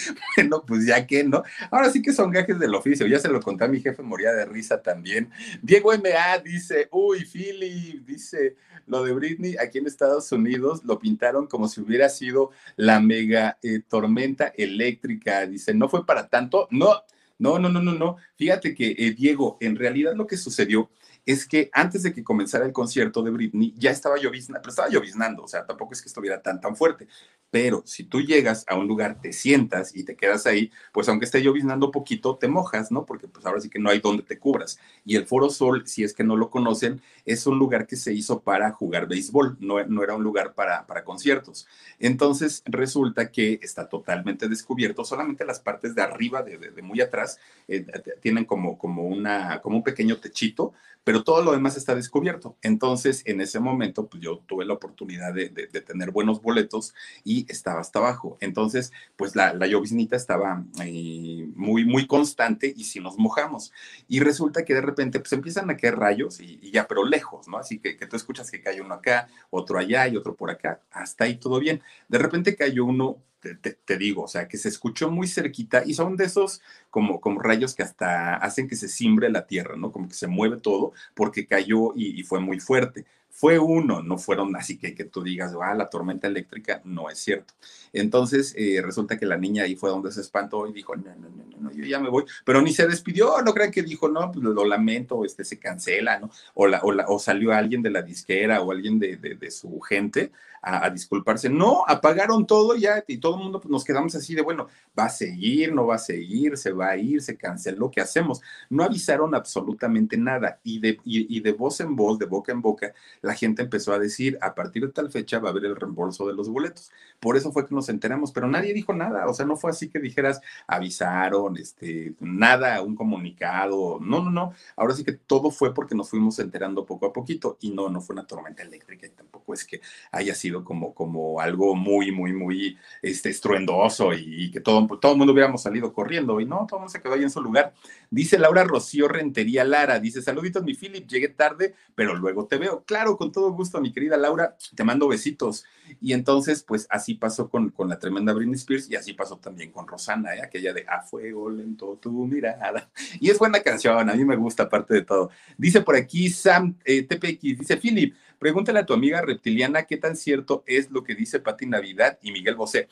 *laughs* bueno, pues ya que, ¿no? Ahora sí que son gajes del oficio, ya se lo conté a mi jefe, moría de risa también. Diego MA dice, uy, Philip, dice, lo de Britney aquí en Estados Unidos lo pintaron como si hubiera sido la mega eh, tormenta eléctrica, dice, no fue para tanto, no, no, no, no, no, no. Fíjate que, eh, Diego, en realidad lo que sucedió es que antes de que comenzara el concierto de Britney ya estaba lloviznando, pero estaba lloviznando, o sea, tampoco es que estuviera tan, tan fuerte. Pero si tú llegas a un lugar, te sientas y te quedas ahí, pues aunque esté lloviznando poquito, te mojas, ¿no? Porque pues ahora sí que no hay donde te cubras. Y el Foro Sol, si es que no lo conocen, es un lugar que se hizo para jugar béisbol, no, no era un lugar para, para conciertos. Entonces resulta que está totalmente descubierto, solamente las partes de arriba, de, de, muy atrás, eh, tienen como, como, una, como un pequeño techito, pero todo lo demás está descubierto. Entonces, en ese momento, pues yo tuve la oportunidad de, de, de tener buenos boletos y estaba hasta abajo. Entonces, pues la, la lloviznita estaba eh, muy, muy constante y si nos mojamos. Y resulta que de repente, pues empiezan a caer rayos y, ya, pero lejos, ¿no? Así que, que, tú escuchas que cae uno acá, otro allá y otro por acá. Hasta ahí todo bien. De repente cayó uno te, digo, o sea, que se escuchó muy cerquita y son de esos como, como rayos que hasta hacen que se simbre la tierra, ¿no? Como que se mueve todo porque cayó y fue muy fuerte fue uno, no fueron así que, que tú digas, ah, la tormenta eléctrica, no es cierto. Entonces, eh, resulta que la niña ahí fue donde se espantó y dijo, no, no, no, no, yo ya me voy, pero ni se despidió, no crean que dijo, no, pues lo lamento, este se cancela, ¿no? O, la, o, la, o salió alguien de la disquera o alguien de, de, de su gente a, disculparse. No, apagaron todo ya y todo el mundo pues, nos quedamos así de, bueno, va a seguir, no va a seguir, se va a ir, se canceló, ¿qué hacemos? No avisaron absolutamente nada y de, y, y de voz en voz, de boca en boca, la gente empezó a decir, a partir de tal fecha va a haber el reembolso de los boletos. Por eso fue que nos enteramos, pero nadie dijo nada, o sea, no fue así que dijeras, avisaron, este, nada, un comunicado, no, no, no, ahora sí que todo fue porque nos fuimos enterando poco a poquito y no, no fue una tormenta eléctrica y tampoco es que haya sido como, como algo muy, muy, muy este, estruendoso y, que todo, todo el mundo hubiéramos salido corriendo y no, todo mundo se quedó ahí en su lugar. Dice Laura Rocío Rentería Lara, dice, saluditos mi Philip, llegué tarde, pero luego te veo. Claro, con todo gusto, mi querida Laura, te mando besitos. Y entonces, pues así pasó con, con la tremenda Britney Spears y así pasó también con Rosana, ¿eh? aquella de A Fuego Lento tu mirada. Y es buena canción, a mí me gusta, aparte de todo. Dice por aquí Sam eh, TPX, dice Philip, pregúntale a tu amiga reptiliana qué tan cierto es lo que dice Pati Navidad y Miguel Bosé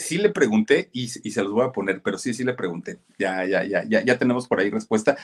sí le pregunté y, y, se los voy a poner, pero sí, sí le pregunté. Ya, ya, ya, ya, ya tenemos por ahí respuesta.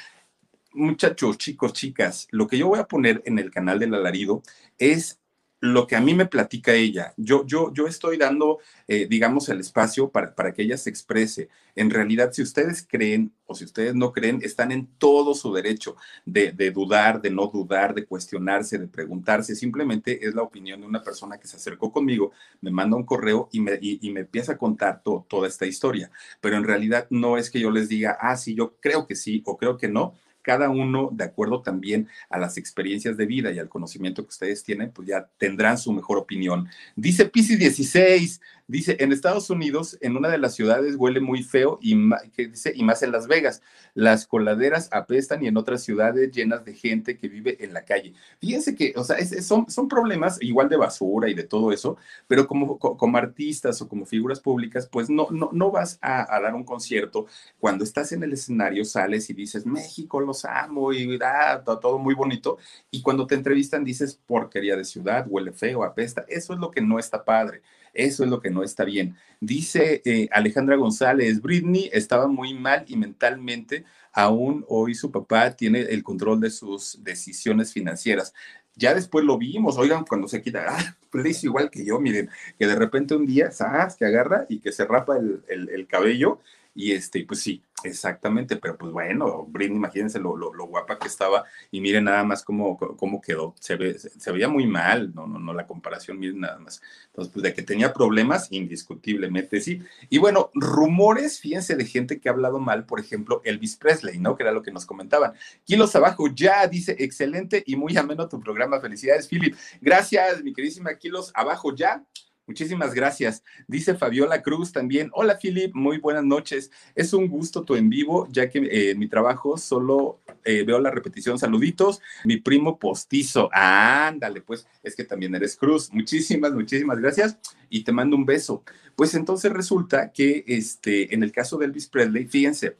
Muchachos, chicos, chicas, lo que yo voy a poner en el canal del alarido es lo que a mí me platica ella. Yo, yo, yo estoy dando, eh, digamos, el espacio para, para, que ella se exprese. En realidad, si ustedes creen o si ustedes no creen, están en todo su derecho de, dudar, de no dudar, de cuestionarse, de preguntarse. Simplemente es la opinión de una persona que se acercó conmigo, me manda un correo y me, y me empieza a contar to, toda esta historia. Pero en realidad no es que yo les diga, ah, sí, yo creo que sí o creo que no cada uno, de acuerdo también a las experiencias de vida y al conocimiento que ustedes tienen, pues ya tendrán su mejor opinión. Dice Pisces 16, Dice, en Estados Unidos, en una de las ciudades huele muy feo y, que dice, y más en Las Vegas. Las coladeras apestan y en otras ciudades llenas de gente que vive en la calle. Fíjense que, o sea, son, son problemas igual de basura y de todo eso, pero como, como artistas o como figuras públicas, pues no, no, no vas a, dar un concierto. Cuando estás en el escenario, sales y dices, México, los amo y da, todo muy bonito. Y cuando te entrevistan, dices, porquería de ciudad, huele feo, apesta. Eso es lo que no está padre. Eso es lo que no está bien. Dice eh, Alejandra González, Britney estaba muy mal y mentalmente aún hoy su papá tiene el control de sus decisiones financieras. Ya después lo vimos, oigan, cuando se quita, ah, pues igual que yo, miren, que de repente un día, ¿sabes? Que agarra y que se rapa el, el cabello y este, pues sí, exactamente, pero pues bueno, Britney, imagínense lo, lo, guapa que estaba y miren nada más cómo, cómo quedó. Se, ve, se, veía muy mal, no, no, no, la comparación, miren nada más. Entonces, pues de que tenía problemas, indiscutiblemente sí. Y bueno, rumores, fíjense, de gente que ha hablado mal, por ejemplo, Elvis Presley, ¿no? Que era lo que nos comentaban. Kilos abajo, ya, dice, excelente y muy ameno tu programa. Felicidades, Philip. Gracias, mi queridísima Kilos abajo, ya. Muchísimas gracias. Dice Fabiola Cruz también. Hola, Philip. Muy buenas noches. Es un gusto tu en vivo, ya que eh, en mi trabajo solo eh, veo la repetición. Saluditos. Mi primo postizo. ándale, pues es que también eres Cruz. Muchísimas, muchísimas gracias y te mando un beso. Pues entonces resulta que este, en el caso de Elvis Presley, fíjense,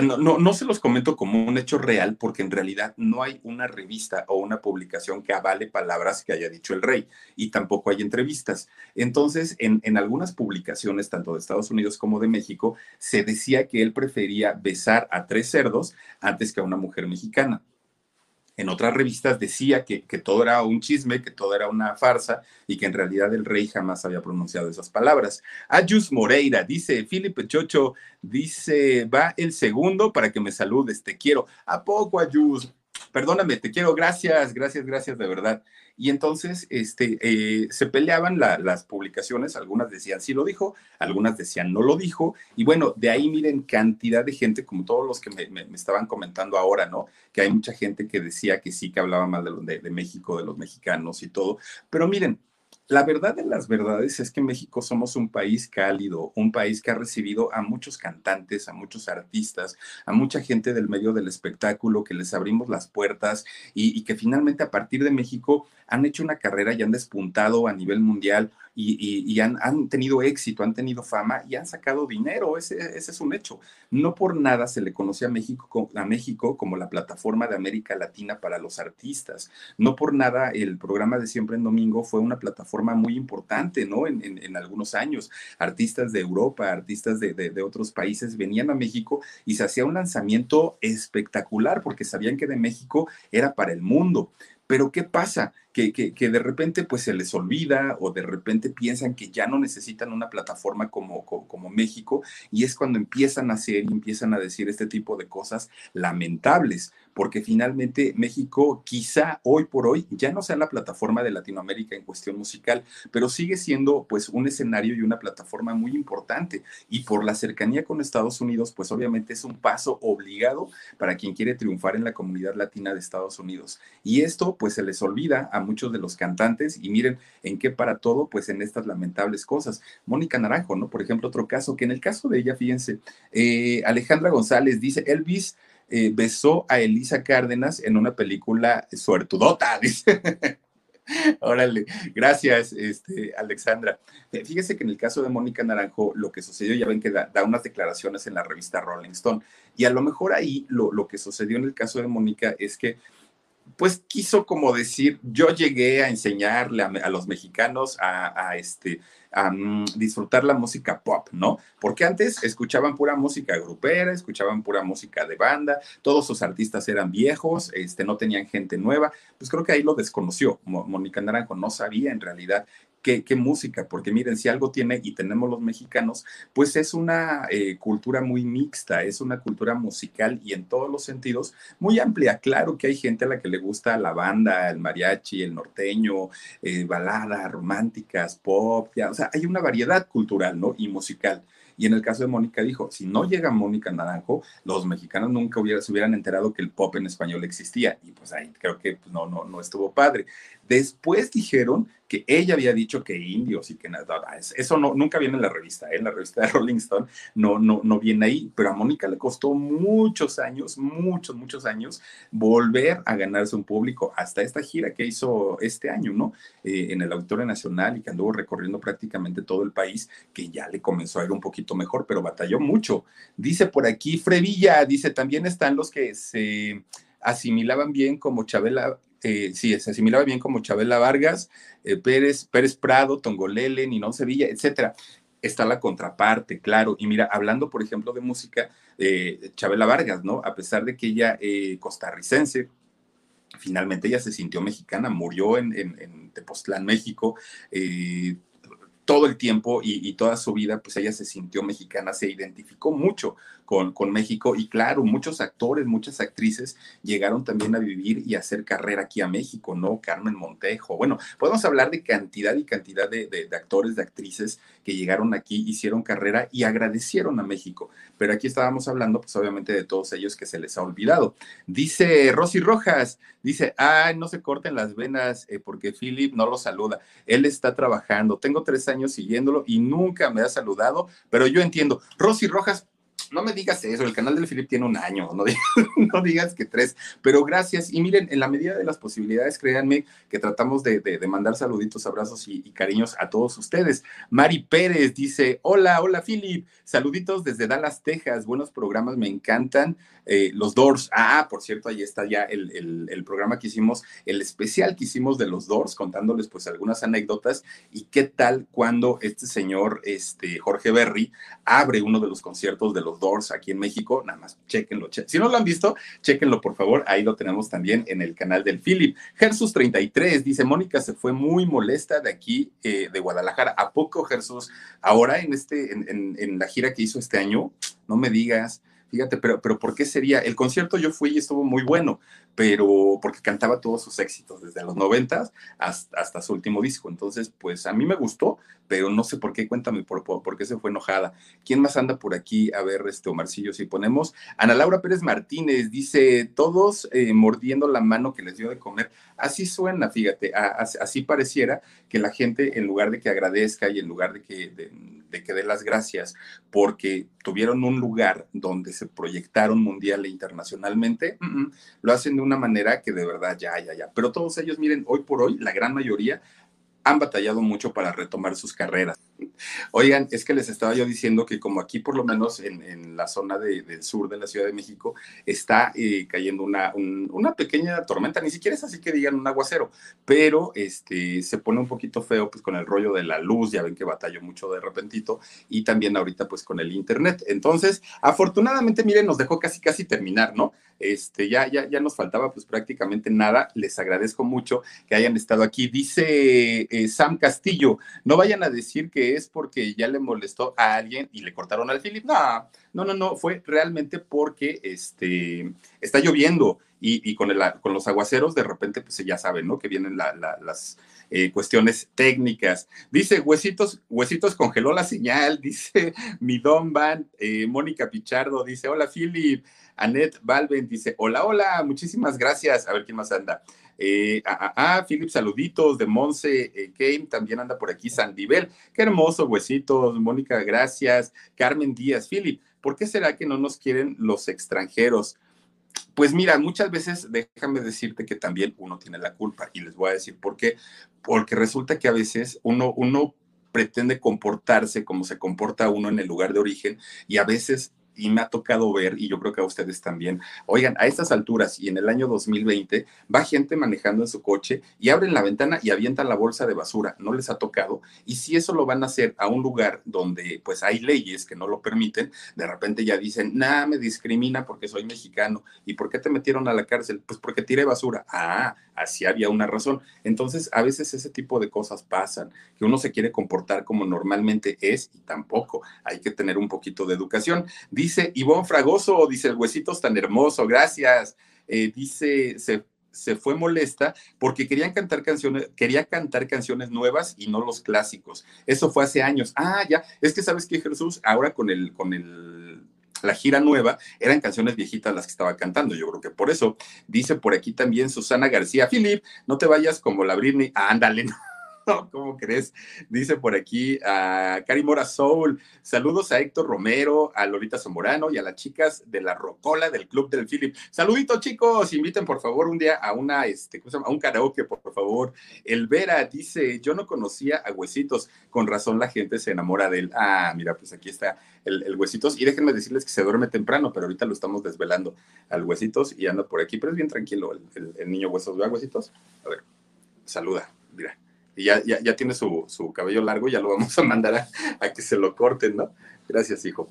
no, no, se los comento como un hecho real porque en realidad no hay una revista o una publicación que avale palabras que haya dicho el rey y tampoco hay entrevistas. Entonces, en, en algunas publicaciones, tanto de Estados Unidos como de México, se decía que él prefería besar a tres cerdos antes que a una mujer mexicana en otras revistas decía que, todo era un chisme, que todo era una farsa y que en realidad el rey jamás había pronunciado esas palabras. Ayus Moreira dice, Felipe Chocho dice, va el segundo para que me saludes, te quiero. ¿A poco, Ayus? Perdóname, te quiero, gracias, gracias, gracias de verdad. Y entonces este, eh, se peleaban las publicaciones, algunas decían sí lo dijo, algunas decían no lo dijo. Y bueno, de ahí miren cantidad de gente, como todos los que me, estaban comentando ahora, ¿no? Que hay mucha gente que decía que sí, que hablaba mal de, de México, de los mexicanos y todo. Pero miren, la verdad de las verdades es que México somos un país cálido, un país que ha recibido a muchos cantantes, a muchos artistas, a mucha gente del medio del espectáculo, que les abrimos las puertas y, que finalmente a partir de México han hecho una carrera y han despuntado a nivel mundial y, han, tenido éxito, han tenido fama y han sacado dinero. Ese, es un hecho. No por nada se le conoce a México, a México como la plataforma de América Latina para los artistas. No por nada el programa de Siempre en Domingo fue una plataforma muy importante, ¿no? En, algunos años. Artistas de Europa, artistas de, de otros países venían a México y se hacía un lanzamiento espectacular porque sabían que de México era para el mundo. Pero ¿qué pasa? Que, de repente pues se les olvida o de repente piensan que ya no necesitan una plataforma como, como, México y es cuando empiezan a hacer y empiezan a decir este tipo de cosas lamentables, porque finalmente México quizá hoy por hoy ya no sea la plataforma de Latinoamérica en cuestión musical, pero sigue siendo pues un escenario y una plataforma muy importante y por la cercanía con Estados Unidos pues obviamente es un paso obligado para quien quiere triunfar en la comunidad latina de Estados Unidos y esto pues se les olvida a muchos de los cantantes y miren en qué para todo, pues en estas lamentables cosas. Mónica Naranjo, ¿no? Por ejemplo, otro caso, que en el caso de ella, fíjense, eh, Alejandra González dice, Elvis eh, besó a Elisa Cárdenas en una película suertudota, *laughs* dice. Órale, gracias, este, Alexandra. Eh, fíjese que en el caso de Mónica Naranjo, lo que sucedió, ya ven que da, unas declaraciones en la revista Rolling Stone, y a lo mejor ahí lo, lo que sucedió en el caso de Mónica es que pues quiso como decir, yo llegué a enseñarle a, los mexicanos a, este, a mm, disfrutar la música pop, ¿no? Porque antes escuchaban pura música grupera, escuchaban pura música de banda, todos sus artistas eran viejos, este, no tenían gente nueva, pues creo que ahí lo desconoció. Mónica Naranjo no sabía en realidad qué, música, porque miren, si algo tiene y tenemos los mexicanos, pues es una eh, cultura muy mixta, es una cultura musical y en todos los sentidos muy amplia. Claro que hay gente a la que le gusta la banda, el mariachi, el norteño, eh, baladas románticas, pop, ya, o sea, hay una variedad cultural, ¿no? Y musical. Y en el caso de Mónica dijo, si no llega Mónica Naranjo, los mexicanos nunca se hubieran enterado que el pop en español existía. Y pues ahí creo que pues, no, no, no estuvo padre. Después dijeron que ella había dicho que indios y que nada, eso no, nunca viene en la revista, ¿eh? en la revista de *laughs* Rolling Stone no, no, no viene ahí, pero a Mónica le costó muchos años, muchos, muchos años volver a ganarse un público hasta esta gira que hizo este año, ¿no? Eh, en el Auditorio Nacional y que anduvo recorriendo prácticamente todo el país, que ya le comenzó a ir un poquito mejor, pero batalló mucho. Dice por aquí Frevilla, dice, también están los que se asimilaban bien como Chabela eh, sí, se asimilaba bien como Chabela Vargas, eh, Pérez, Pérez Prado, Tongolele, Ninón Sevilla, etcétera. Está la contraparte, claro. Y mira, hablando, por ejemplo, de música, eh, Chabela Vargas, ¿no? A pesar de que ella eh, costarricense, finalmente ella se sintió mexicana, murió en, en Tepoztlán, México, todo el tiempo y, y, toda su vida, pues ella se sintió mexicana, se identificó mucho con, México. Y claro, muchos actores, muchas actrices llegaron también a vivir y hacer carrera aquí a México, ¿no? Carmen Montejo, bueno, podemos hablar de cantidad y cantidad de, actores, de actrices que llegaron aquí, hicieron carrera y agradecieron a México, pero aquí estábamos hablando pues obviamente de todos ellos que se les ha olvidado. Dice Rosy Rojas, dice, ay, no se corten las venas eh, porque Philip no lo saluda, él está trabajando, tengo tres años siguiéndolo y nunca me ha saludado, pero yo entiendo, Rosy Rojas, no me digas eso, el canal del Philip tiene un año, *laughs* no digas, que tres, pero gracias. Y miren, en la medida de las posibilidades, créanme que tratamos de, mandar saluditos, abrazos y, cariños a todos ustedes. Mari Pérez dice, hola, hola Philip, saluditos desde Dallas, Texas, buenos programas, me encantan. Eh, los Doors, ah, por cierto, ahí está ya el, programa que hicimos, el especial que hicimos de los Doors, contándoles pues algunas anécdotas y qué tal cuando este señor, este Jorge Berry, abre uno de los conciertos de los Doors aquí en México, nada más chequenlo. Che si no lo han visto, chequenlo por favor, ahí lo tenemos también en el canal del Philip. Jesús 33 dice, Mónica se fue muy molesta de aquí, eh, de Guadalajara. ¿A poco Jesús? Ahora en, este, en la gira que hizo este año, no me digas, Fíjate, pero, pero ¿por qué sería? El concierto yo fui y estuvo muy bueno, pero porque cantaba todos sus éxitos, desde los noventas hasta, su último disco. Entonces, pues a mí me gustó, pero no sé por qué, cuéntame por, por, qué se fue enojada. ¿Quién más anda por aquí? A ver, este Omarcillo, si ponemos. Ana Laura Pérez Martínez dice, todos eh, mordiendo la mano que les dio de comer. Así suena, fíjate, así pareciera que la gente, en lugar de que agradezca y en lugar de que, de que dé las gracias porque tuvieron un lugar donde se proyectaron mundial e internacionalmente, lo hacen de una manera que de verdad ya, ya, ya. Pero todos ellos, miren, hoy por hoy, la gran mayoría han batallado mucho para retomar sus carreras. Oigan, es que les estaba yo diciendo que como aquí por lo menos en, la zona de, del sur de la Ciudad de México está eh, cayendo una, un, una pequeña tormenta, ni siquiera es así que digan un aguacero, pero este, se pone un poquito feo pues con el rollo de la luz, ya ven que batallo mucho de repentito, y también ahorita pues con el internet. Entonces, afortunadamente, miren, nos dejó casi casi terminar, ¿no? Este, ya, ya, ya nos faltaba pues prácticamente nada. Les agradezco mucho que hayan estado aquí. Dice eh, Sam Castillo, no vayan a decir que es porque ya le molestó a alguien y le cortaron al Philip. No, no, no, no, fue realmente porque este, está lloviendo y, con, el, con, los aguaceros de repente pues ya saben, ¿no? Que vienen la, la, las eh, cuestiones técnicas. Dice, Huesitos, Huesitos congeló la señal, *laughs* dice mi Don Van, eh, Mónica Pichardo, dice, hola Philip. Annette Balvin dice, hola, hola, muchísimas gracias. A ver quién más anda. Eh, ah, ah, ah, Philip, saluditos de Monse eh, también anda por aquí Sandivel. Qué hermoso, huesitos. Mónica, gracias. Carmen Díaz, Philip, ¿por qué será que no nos quieren los extranjeros? Pues mira, muchas veces déjame decirte que también uno tiene la culpa y les voy a decir por qué. Porque resulta que a veces uno, uno pretende comportarse como se comporta uno en el lugar de origen y a veces y me ha tocado ver, y yo creo que a ustedes también, oigan, a estas alturas y en el año 2020 va gente manejando en su coche y abren la ventana y avientan la bolsa de basura, no les ha tocado, y si eso lo van a hacer a un lugar donde pues hay leyes que no lo permiten, de repente ya dicen, nada, me discrimina porque soy mexicano, ¿y por qué te metieron a la cárcel? Pues porque tiré basura, ah, así había una razón. Entonces, a veces ese tipo de cosas pasan, que uno se quiere comportar como normalmente es y tampoco, hay que tener un poquito de educación. Dice Ivonne Fragoso, dice el huesitos tan hermoso, gracias. Eh, dice, se, se, fue molesta porque querían cantar canciones, quería cantar canciones nuevas y no los clásicos. Eso fue hace años. Ah, ya, es que sabes que Jesús, ahora con el, con el la gira nueva, eran canciones viejitas las que estaba cantando. Yo creo que por eso dice por aquí también Susana García, Philip, no te vayas como la Britney, ándale, *laughs* no, *laughs* ¿cómo crees? Dice por aquí a Cari Mora Soul. Saludos a Héctor Romero, a Lolita Zamorano y a las chicas de la Rocola del Club del Philip. Saluditos, chicos. Inviten, por favor, un día a una, este, a un karaoke, por favor. El Vera dice: Yo no conocía a Huesitos. Con razón la gente se enamora de él. Ah, mira, pues aquí está el, Huesitos. Y déjenme decirles que se duerme temprano, pero ahorita lo estamos desvelando al Huesitos y anda por aquí. Pero es bien tranquilo el, niño Huesos. ¿Verdad, Huesitos? A ver, saluda, mira y ya, ya, tiene su, su, cabello largo, ya lo vamos a mandar a, a que se lo corten, ¿no? Gracias, hijo.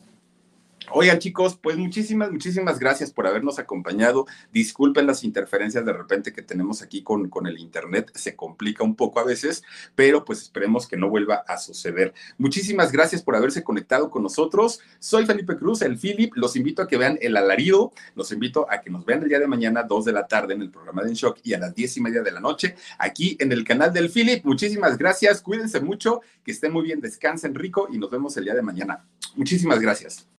Oigan, chicos, pues muchísimas, muchísimas gracias por habernos acompañado. Disculpen las interferencias de repente que tenemos aquí con, con el Internet, se complica un poco a veces, pero pues esperemos que no vuelva a suceder. Muchísimas gracias por haberse conectado con nosotros. Soy Felipe Cruz, el Philip. Los invito a que vean el alarido. Los invito a que nos vean el día de mañana, 2 de la tarde, en el programa de En Shock y a las diez y media de la noche, aquí en el canal del Philip. Muchísimas gracias. Cuídense mucho, que estén muy bien, descansen rico y nos vemos el día de mañana. Muchísimas gracias.